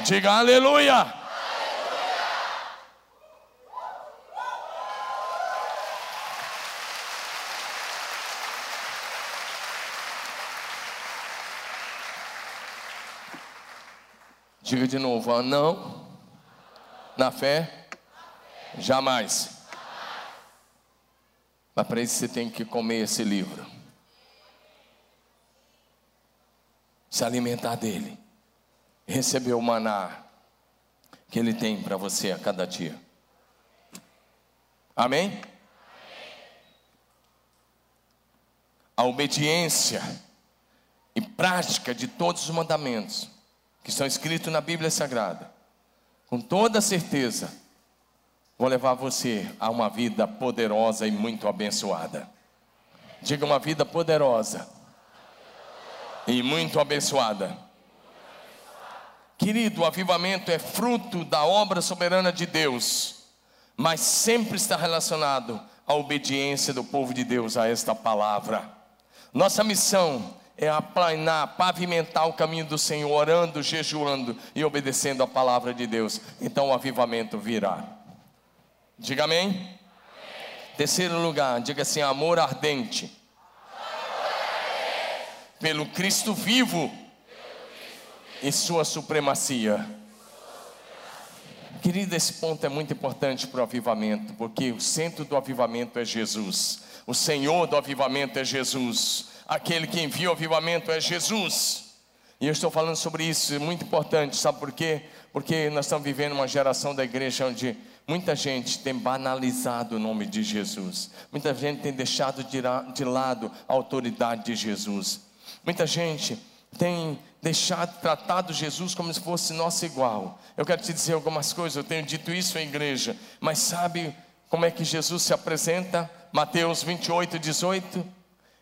Diga aleluia. Diga de novo, não, na fé, jamais. Mas para isso você tem que comer esse livro, se alimentar dele, receber o maná que ele tem para você a cada dia. Amém? A obediência e prática de todos os mandamentos que estão escritos na Bíblia Sagrada, com toda certeza, vão levar você a uma vida poderosa e muito abençoada. Diga uma vida poderosa e muito abençoada. Querido, o avivamento é fruto da obra soberana de Deus, mas sempre está relacionado à obediência do povo de Deus a esta palavra. Nossa missão é aplanar, pavimentar o caminho do Senhor, orando, jejuando e obedecendo a palavra de Deus. Então o avivamento virá. Diga amém. amém. Terceiro lugar, diga assim: amor ardente. Amor ardente. Pelo Cristo vivo e sua supremacia. Querida, esse ponto é muito importante para o avivamento, porque o centro do avivamento é Jesus, o Senhor do avivamento é Jesus aquele que envia o avivamento é Jesus. E eu estou falando sobre isso, é muito importante, sabe por quê? Porque nós estamos vivendo uma geração da igreja onde muita gente tem banalizado o nome de Jesus, muita gente tem deixado de lado a autoridade de Jesus, muita gente tem deixado, tratado Jesus como se fosse nosso igual. Eu quero te dizer algumas coisas, eu tenho dito isso à igreja, mas sabe como é que Jesus se apresenta? Mateus 28, 18.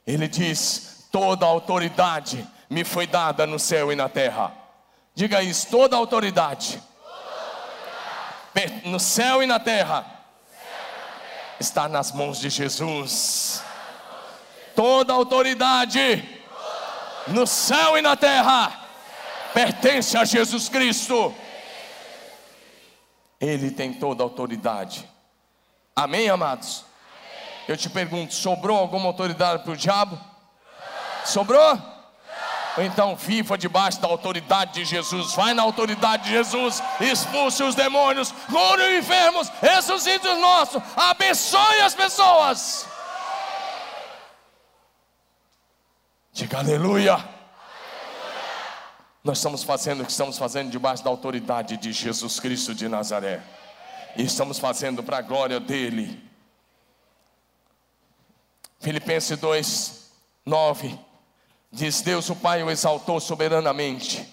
Ele diz: toda autoridade me foi dada no céu e na terra. Diga isso, toda autoridade, no céu e na terra, está nas mãos de Jesus. Toda autoridade no céu e na terra pertence a Jesus Cristo. Ele tem toda a autoridade. Amém, amados? Eu te pergunto: sobrou alguma autoridade para o diabo? Sobrou? Então viva debaixo da autoridade de Jesus. Vai na autoridade de Jesus. Expulse os demônios. Cure os enfermos. Ressuscite os nossos. Abençoe as pessoas. Diga aleluia. Nós estamos fazendo o que estamos fazendo debaixo da autoridade de Jesus Cristo de Nazaré. E estamos fazendo para a glória dEle. Filipenses 2, 9 diz: Deus o Pai o exaltou soberanamente,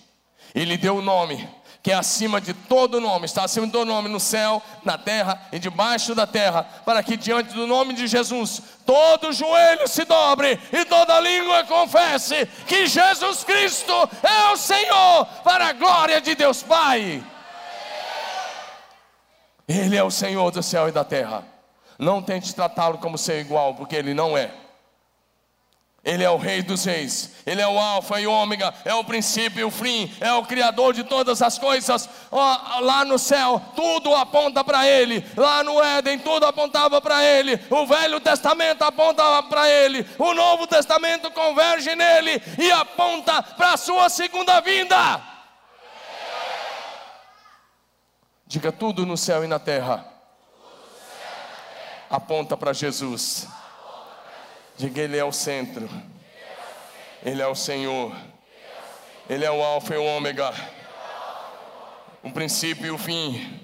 e lhe deu o nome que é acima de todo nome, está acima todo nome no céu, na terra e debaixo da terra, para que diante do nome de Jesus todo joelho se dobre e toda língua confesse que Jesus Cristo é o Senhor, para a glória de Deus Pai. Ele é o Senhor do céu e da terra. Não tente tratá-lo como ser igual, porque ele não é. Ele é o Rei dos Reis, Ele é o Alfa e o Ômega, é o princípio e o fim, é o Criador de todas as coisas. lá no céu, tudo aponta para Ele, lá no Éden, tudo apontava para Ele. O Velho Testamento apontava para Ele, o Novo Testamento converge nele e aponta para a Sua segunda vinda. Diga tudo no céu e na terra aponta para Jesus. Diga, Ele é o centro. Ele é o Senhor. Ele é o Alfa e o Ômega. O princípio e o fim.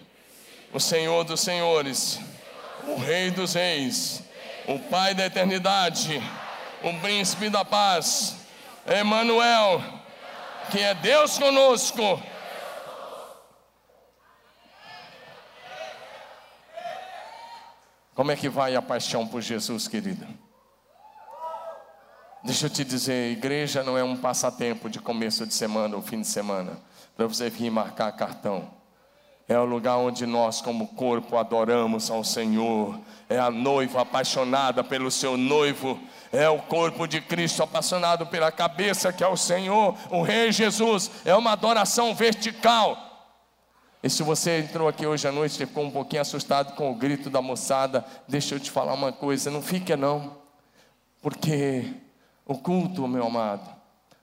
O Senhor dos Senhores. O Rei dos Reis. O Pai da eternidade. O Príncipe da paz. Emanuel. que é Deus conosco. Como é que vai a paixão por Jesus, querida? Deixa eu te dizer, igreja não é um passatempo de começo de semana ou fim de semana, para você vir marcar cartão. É o lugar onde nós, como corpo, adoramos ao Senhor. É a noiva apaixonada pelo seu noivo. É o corpo de Cristo apaixonado pela cabeça, que é o Senhor, o Rei Jesus. É uma adoração vertical. E se você entrou aqui hoje à noite e ficou um pouquinho assustado com o grito da moçada, deixa eu te falar uma coisa: não fique não, porque o culto, meu amado,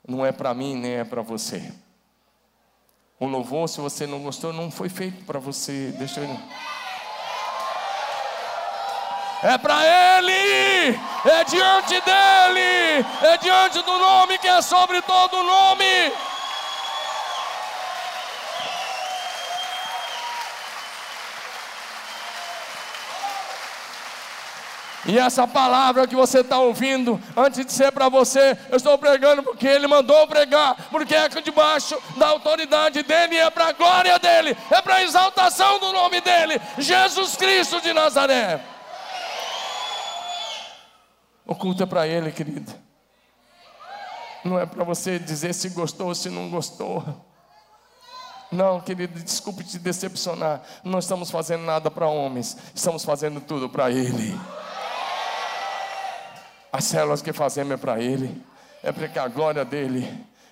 não é para mim nem é para você. O louvor, se você não gostou, não foi feito para você. Deixa eu. É para Ele, é diante dEle, é diante do nome que é sobre todo nome. E essa palavra que você está ouvindo, antes de ser para você, eu estou pregando porque Ele mandou pregar, porque é debaixo da autoridade dEle, é para a glória dEle, é para a exaltação do nome dEle, Jesus Cristo de Nazaré. O culto é para Ele, querido. Não é para você dizer se gostou ou se não gostou. Não, querido, desculpe te decepcionar. Não estamos fazendo nada para homens, estamos fazendo tudo para Ele. As células que fazemos é para Ele, é para que a glória dele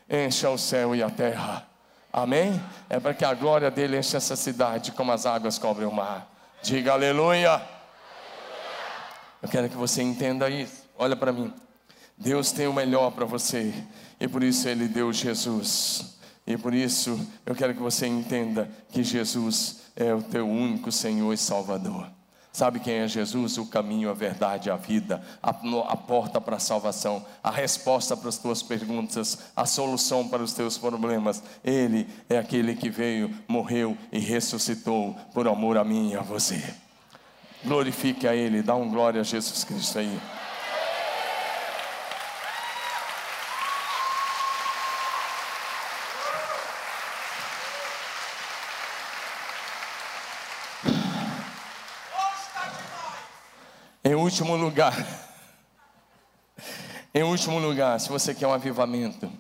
encha o céu e a terra. Amém? É para que a glória dele encha essa cidade como as águas cobrem o mar. Diga aleluia. Eu quero que você entenda isso. Olha para mim. Deus tem o melhor para você e por isso Ele deu Jesus. E por isso eu quero que você entenda que Jesus é o teu único Senhor e Salvador. Sabe quem é Jesus? O caminho, a verdade, a vida, a, a porta para a salvação, a resposta para as tuas perguntas, a solução para os teus problemas. Ele é aquele que veio, morreu e ressuscitou por amor a mim e a você. Glorifique a Ele, dá um glória a Jesus Cristo aí. Último lugar, em último lugar, se você quer um avivamento,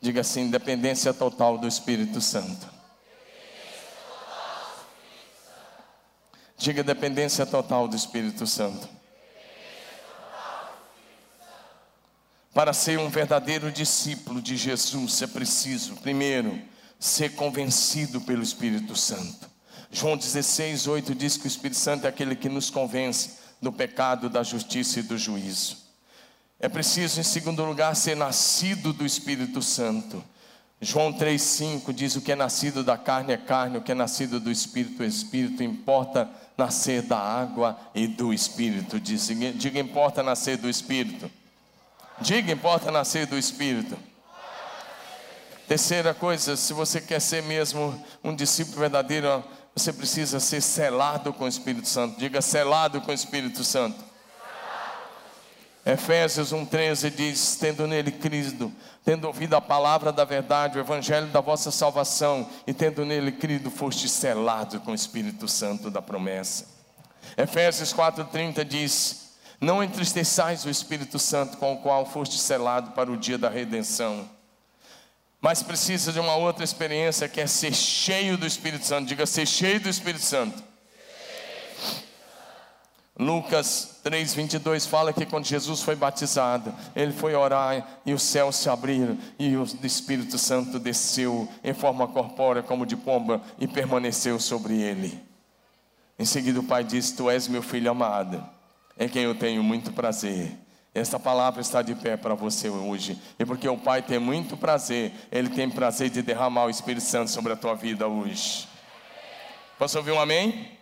diga assim: dependência total do Espírito Santo. Diga dependência total do Espírito Santo. Para ser um verdadeiro discípulo de Jesus, é preciso, primeiro, ser convencido pelo Espírito Santo. João 16, 8 diz que o Espírito Santo é aquele que nos convence do pecado, da justiça e do juízo. É preciso, em segundo lugar, ser nascido do Espírito Santo. João 3,5 diz: O que é nascido da carne é carne, o que é nascido do Espírito é Espírito. Importa nascer da água e do Espírito. Diz, diga, importa nascer do Espírito. Diga, importa nascer do Espírito. Terceira coisa, se você quer ser mesmo um discípulo verdadeiro, você precisa ser selado com o Espírito Santo. Diga selado com o Espírito Santo. Efésios 1,13 diz: Tendo nele crido, tendo ouvido a palavra da verdade, o evangelho da vossa salvação, e tendo nele crido, foste selado com o Espírito Santo da promessa. Efésios 4,30 diz: Não entristeçais o Espírito Santo, com o qual foste selado para o dia da redenção mas precisa de uma outra experiência que é ser cheio do Espírito Santo. Diga ser cheio do Espírito Santo. Lucas 3:22 fala que quando Jesus foi batizado, ele foi orar e os céus se abriram e o Espírito Santo desceu em forma corpórea como de pomba e permaneceu sobre ele. Em seguida o pai disse: Tu és meu filho amado, em quem eu tenho muito prazer. Esta palavra está de pé para você hoje. E porque o Pai tem muito prazer, Ele tem prazer de derramar o Espírito Santo sobre a tua vida hoje. Posso ouvir um amém? amém?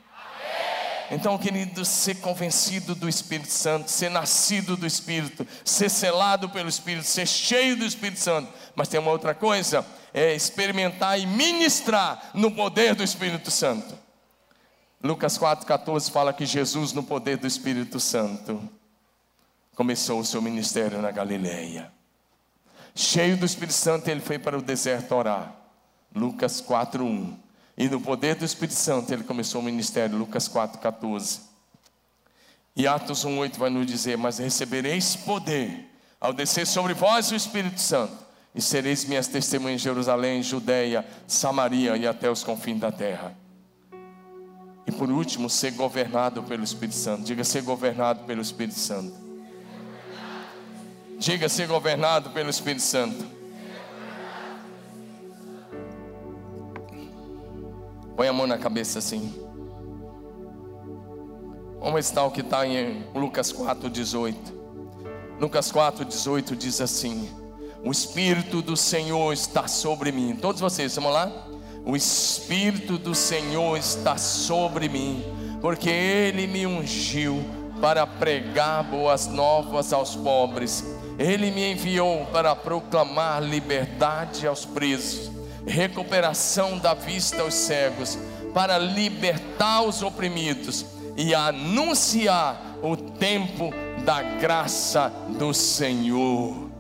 Então, querido, ser convencido do Espírito Santo, ser nascido do Espírito, ser selado pelo Espírito, ser cheio do Espírito Santo. Mas tem uma outra coisa: é experimentar e ministrar no poder do Espírito Santo. Lucas 4,14 fala que Jesus, no poder do Espírito Santo, começou o seu ministério na Galileia. Cheio do Espírito Santo, ele foi para o deserto orar. Lucas 4:1. E no poder do Espírito Santo ele começou o ministério, Lucas 4:14. E Atos 1:8 vai nos dizer: "Mas recebereis poder ao descer sobre vós o Espírito Santo, e sereis minhas testemunhas em Jerusalém, Judeia, Samaria e até os confins da terra." E por último, ser governado pelo Espírito Santo. Diga ser governado pelo Espírito Santo. Diga ser governado pelo Espírito Santo. Põe a mão na cabeça assim. Vamos estar o que está em Lucas 4,18. Lucas 4,18 diz assim: O Espírito do Senhor está sobre mim. Todos vocês, vamos lá? O Espírito do Senhor está sobre mim, porque Ele me ungiu para pregar boas novas aos pobres. Ele me enviou para proclamar liberdade aos presos, recuperação da vista aos cegos, para libertar os oprimidos e anunciar o tempo da graça do Senhor.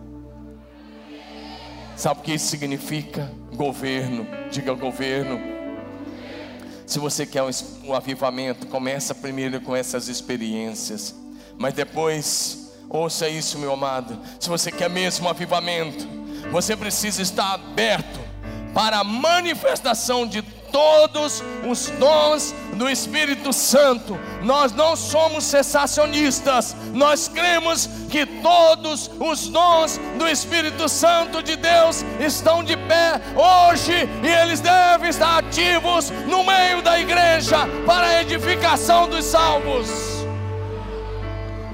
Sabe o que isso significa? Governo, diga governo. Se você quer um avivamento, começa primeiro com essas experiências, mas depois, ouça isso, meu amado. Se você quer mesmo avivamento, você precisa estar aberto para a manifestação de todos os dons do Espírito Santo. Nós não somos cessacionistas, nós cremos que todos os dons do Espírito Santo de Deus estão de pé hoje e eles devem estar ativos no meio da igreja para a edificação dos salvos.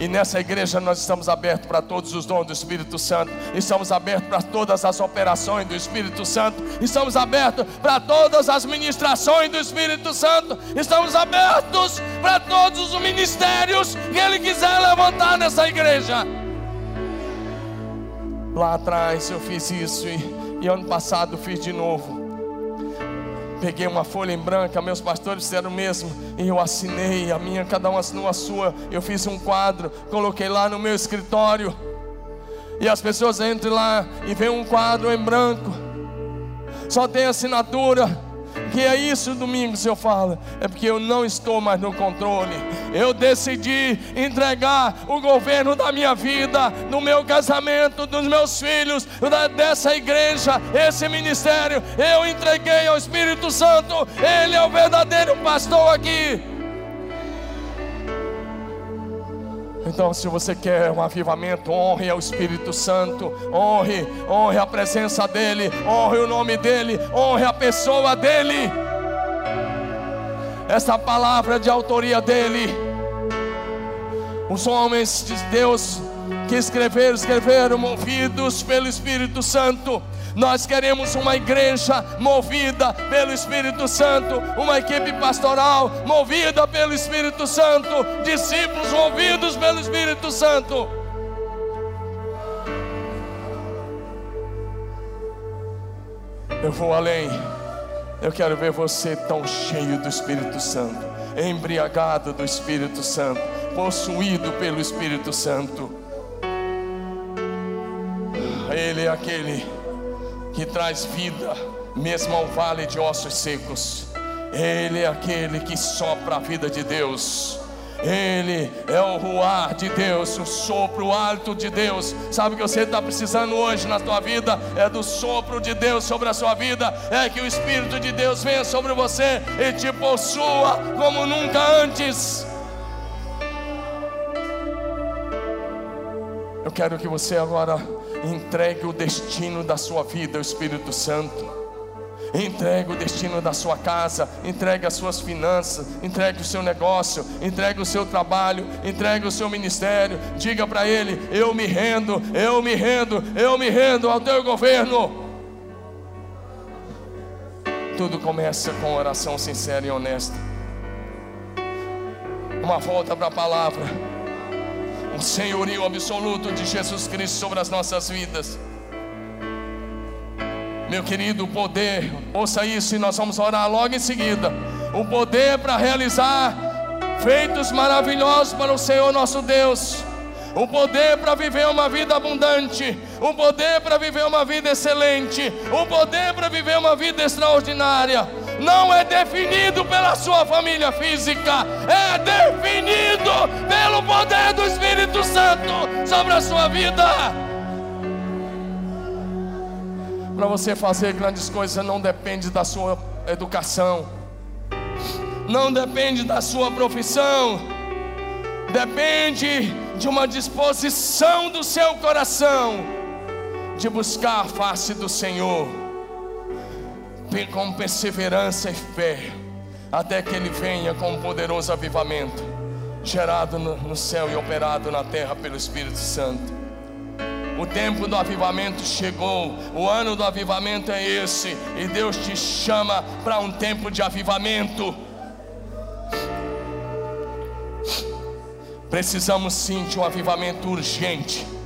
E nessa igreja nós estamos abertos para todos os dons do Espírito Santo, estamos abertos para todas as operações do Espírito Santo, estamos abertos para todas as ministrações do Espírito Santo, estamos abertos para todos os ministérios que Ele quiser levantar nessa igreja. Lá atrás eu fiz isso e, e ano passado fiz de novo. Peguei uma folha em branca, meus pastores fizeram o mesmo, e eu assinei a minha, cada um assinou a sua. Eu fiz um quadro, coloquei lá no meu escritório. E as pessoas entram lá e veem um quadro em branco, só tem assinatura. Que é isso, Domingos? Eu falo, é porque eu não estou mais no controle. Eu decidi entregar o governo da minha vida, do meu casamento, dos meus filhos, da, dessa igreja, esse ministério. Eu entreguei ao Espírito Santo. Ele é o verdadeiro pastor aqui. Então, se você quer um avivamento, honre ao Espírito Santo, honre, honre a presença dEle, honre o nome dEle, honre a pessoa dEle. Essa palavra de autoria dEle. Os homens de Deus que escreveram, escreveram movidos pelo Espírito Santo. Nós queremos uma igreja movida pelo Espírito Santo, uma equipe pastoral movida pelo Espírito Santo, discípulos movidos pelo Espírito Santo. Eu vou além. Eu quero ver você tão cheio do Espírito Santo, embriagado do Espírito Santo, possuído pelo Espírito Santo. Ele é aquele que traz vida, mesmo ao vale de ossos secos. Ele é aquele que sopra a vida de Deus. Ele é o ruar de Deus, o sopro, o hálito de Deus. Sabe o que você está precisando hoje na tua vida? É do sopro de Deus sobre a sua vida. É que o Espírito de Deus venha sobre você e te possua como nunca antes. Eu quero que você agora Entregue o destino da sua vida ao Espírito Santo. Entregue o destino da sua casa, entregue as suas finanças, entregue o seu negócio, entregue o seu trabalho, entregue o seu ministério. Diga para ele: Eu me rendo, eu me rendo, eu me rendo ao teu governo. Tudo começa com oração sincera e honesta. Uma volta para a palavra o senhorio absoluto de Jesus Cristo sobre as nossas vidas. Meu querido, o poder, ouça isso e nós vamos orar logo em seguida. O poder para realizar feitos maravilhosos para o Senhor nosso Deus. o poder para viver uma vida abundante, o poder para viver uma vida excelente, o poder para viver uma vida extraordinária. Não é definido pela sua família física, é definido pelo poder do Espírito Santo sobre a sua vida. Para você fazer grandes coisas não depende da sua educação, não depende da sua profissão, depende de uma disposição do seu coração de buscar a face do Senhor, com perseverança e fé, até que Ele venha com um poderoso avivamento, gerado no céu e operado na terra pelo Espírito Santo. O tempo do avivamento chegou, o ano do avivamento é esse, e Deus te chama para um tempo de avivamento. Precisamos sim de um avivamento urgente.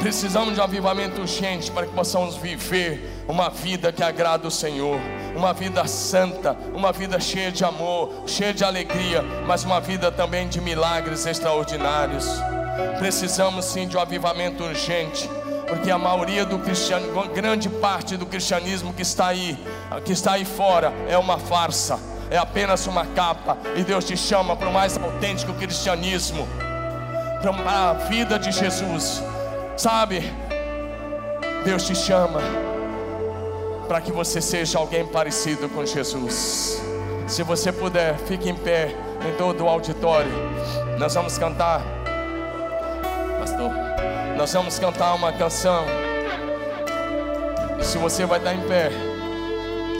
Precisamos de um avivamento urgente para que possamos viver uma vida que agrada o Senhor, uma vida santa, uma vida cheia de amor, cheia de alegria, mas uma vida também de milagres extraordinários. Precisamos sim de um avivamento urgente, porque a maioria do cristianismo, grande parte do cristianismo que está aí, que está aí fora, é uma farsa é apenas uma capa, e Deus te chama para o mais autêntico cristianismo, para a vida de Jesus, sabe? Deus te chama para que você seja alguém parecido com Jesus. Se você puder, fique em pé em todo o auditório. Nós vamos cantar, pastor. Nós vamos cantar uma canção. Se você vai estar em pé,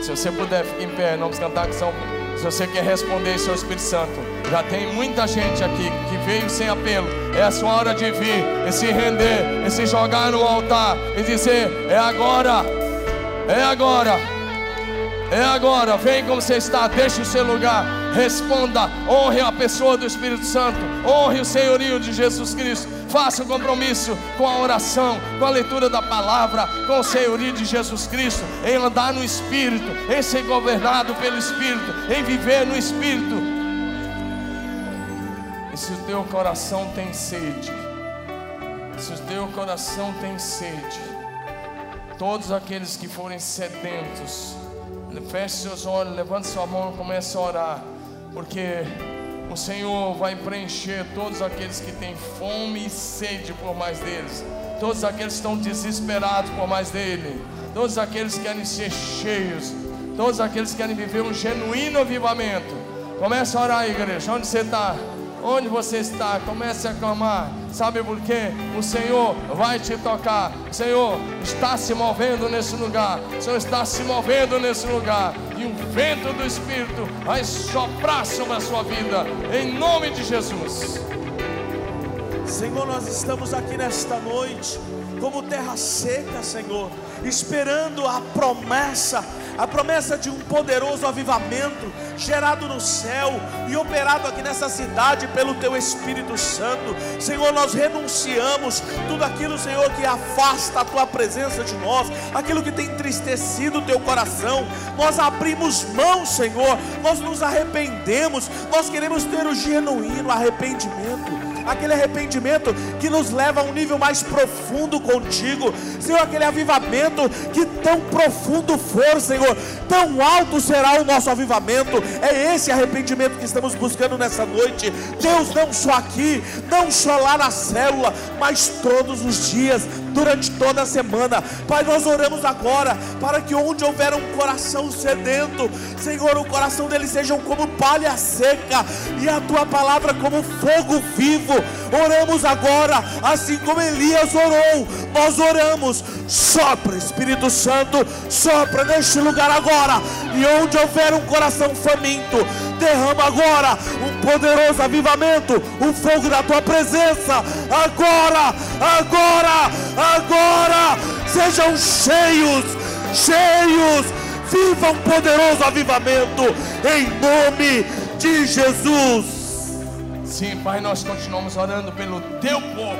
se você puder, fique em pé. Nós vamos cantar a canção. Se você quer responder seu Espírito Santo, já tem muita gente aqui que veio sem apelo. É a sua hora de vir e se render, e se jogar no altar e dizer: É agora, é agora, é agora. Vem como você está, deixe o seu lugar, responda, honre a pessoa do Espírito Santo, honre o senhorio de Jesus Cristo. Faça um compromisso com a oração, com a leitura da palavra, com o senhorio de Jesus Cristo, em andar no Espírito, em ser governado pelo Espírito, em viver no Espírito. Se o teu coração tem sede, se o teu coração tem sede, todos aqueles que forem sedentos, feche seus olhos, levante sua mão e comece a orar, porque o Senhor vai preencher todos aqueles que têm fome e sede por mais deles, todos aqueles que estão desesperados por mais dele, todos aqueles que querem ser cheios, todos aqueles que querem viver um genuíno avivamento. Comece a orar, igreja, onde você está? Onde você está, comece a clamar. Sabe por quê? O Senhor vai te tocar. O Senhor está se movendo nesse lugar. O Senhor está se movendo nesse lugar. E o vento do Espírito vai soprar sobre a sua vida. Em nome de Jesus. Senhor, nós estamos aqui nesta noite como terra seca, Senhor, esperando a promessa, a promessa de um poderoso avivamento gerado no céu e operado aqui nessa cidade pelo Teu Espírito Santo. Senhor, nós renunciamos tudo aquilo, Senhor, que afasta a Tua presença de nós, aquilo que tem entristecido o Teu coração. Nós abrimos mão, Senhor, nós nos arrependemos, nós queremos ter o genuíno arrependimento aquele arrependimento que nos leva a um nível mais profundo contigo, Senhor, aquele avivamento que tão profundo for, Senhor, tão alto será o nosso avivamento. É esse arrependimento que estamos buscando nessa noite. Deus, não só aqui, não só lá na célula, mas todos os dias, durante toda a semana. Pai, nós oramos agora para que onde houver um coração sedento, Senhor, o coração deles sejam como palha seca e a tua palavra como fogo vivo. Oramos agora, assim como Elias orou, nós oramos. Sopra, Espírito Santo, sopra neste lugar agora. E onde houver um coração faminto, derrama agora um poderoso avivamento, o fogo da tua presença. Agora, agora, agora, sejam cheios, cheios, viva um poderoso avivamento em nome de Jesus. Sim, Pai, nós continuamos orando pelo teu povo.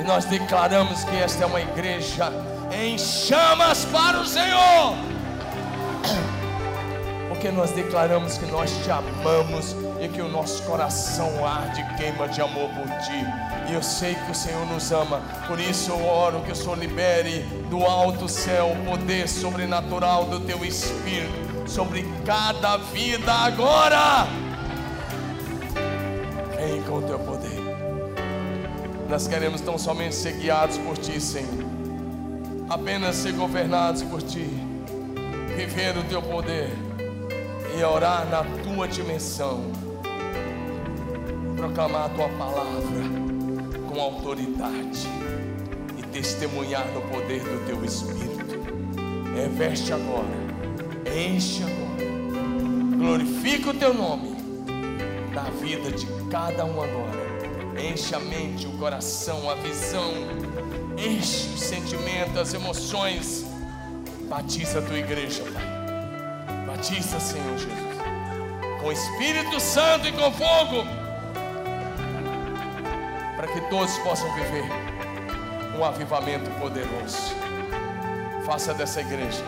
E nós declaramos que esta é uma igreja em chamas para o Senhor. Porque nós declaramos que nós te amamos e que o nosso coração arde e queima de amor por Ti. E eu sei que o Senhor nos ama, por isso eu oro que o Senhor libere do alto céu o poder sobrenatural do Teu Espírito sobre cada vida agora. O Teu poder. Nós queremos tão somente ser guiados por Ti, Senhor. Apenas ser governados por Ti. Viver o Teu poder e orar na Tua dimensão. Proclamar a Tua palavra com autoridade e testemunhar no poder do Teu Espírito. Reveste agora, enche agora, glorifica o Teu nome na vida de cada um agora. Enche a mente, o coração, a visão, enche os sentimentos, as emoções. Batiza a tua igreja, Pai. Batiza, Senhor Jesus, com Espírito Santo e com fogo, para que todos possam viver um avivamento poderoso. Faça dessa igreja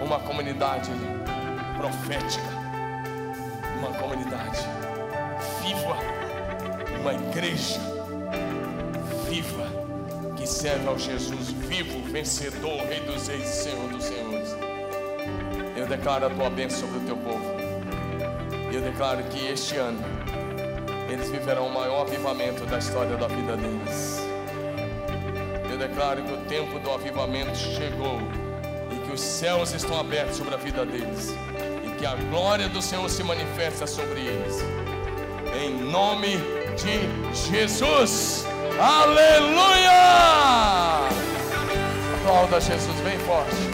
uma comunidade profética, uma comunidade viva, uma igreja viva que serve ao Jesus vivo, vencedor, Rei dos Reis, Senhor dos Senhores. Eu declaro a tua bênção sobre o teu povo. Eu declaro que este ano eles viverão o maior avivamento da história da vida deles. Eu declaro que o tempo do avivamento chegou e que os céus estão abertos sobre a vida deles e que a glória do Senhor se manifesta sobre eles. Nome de Jesus. Aleluia! Aplauda Jesus bem forte.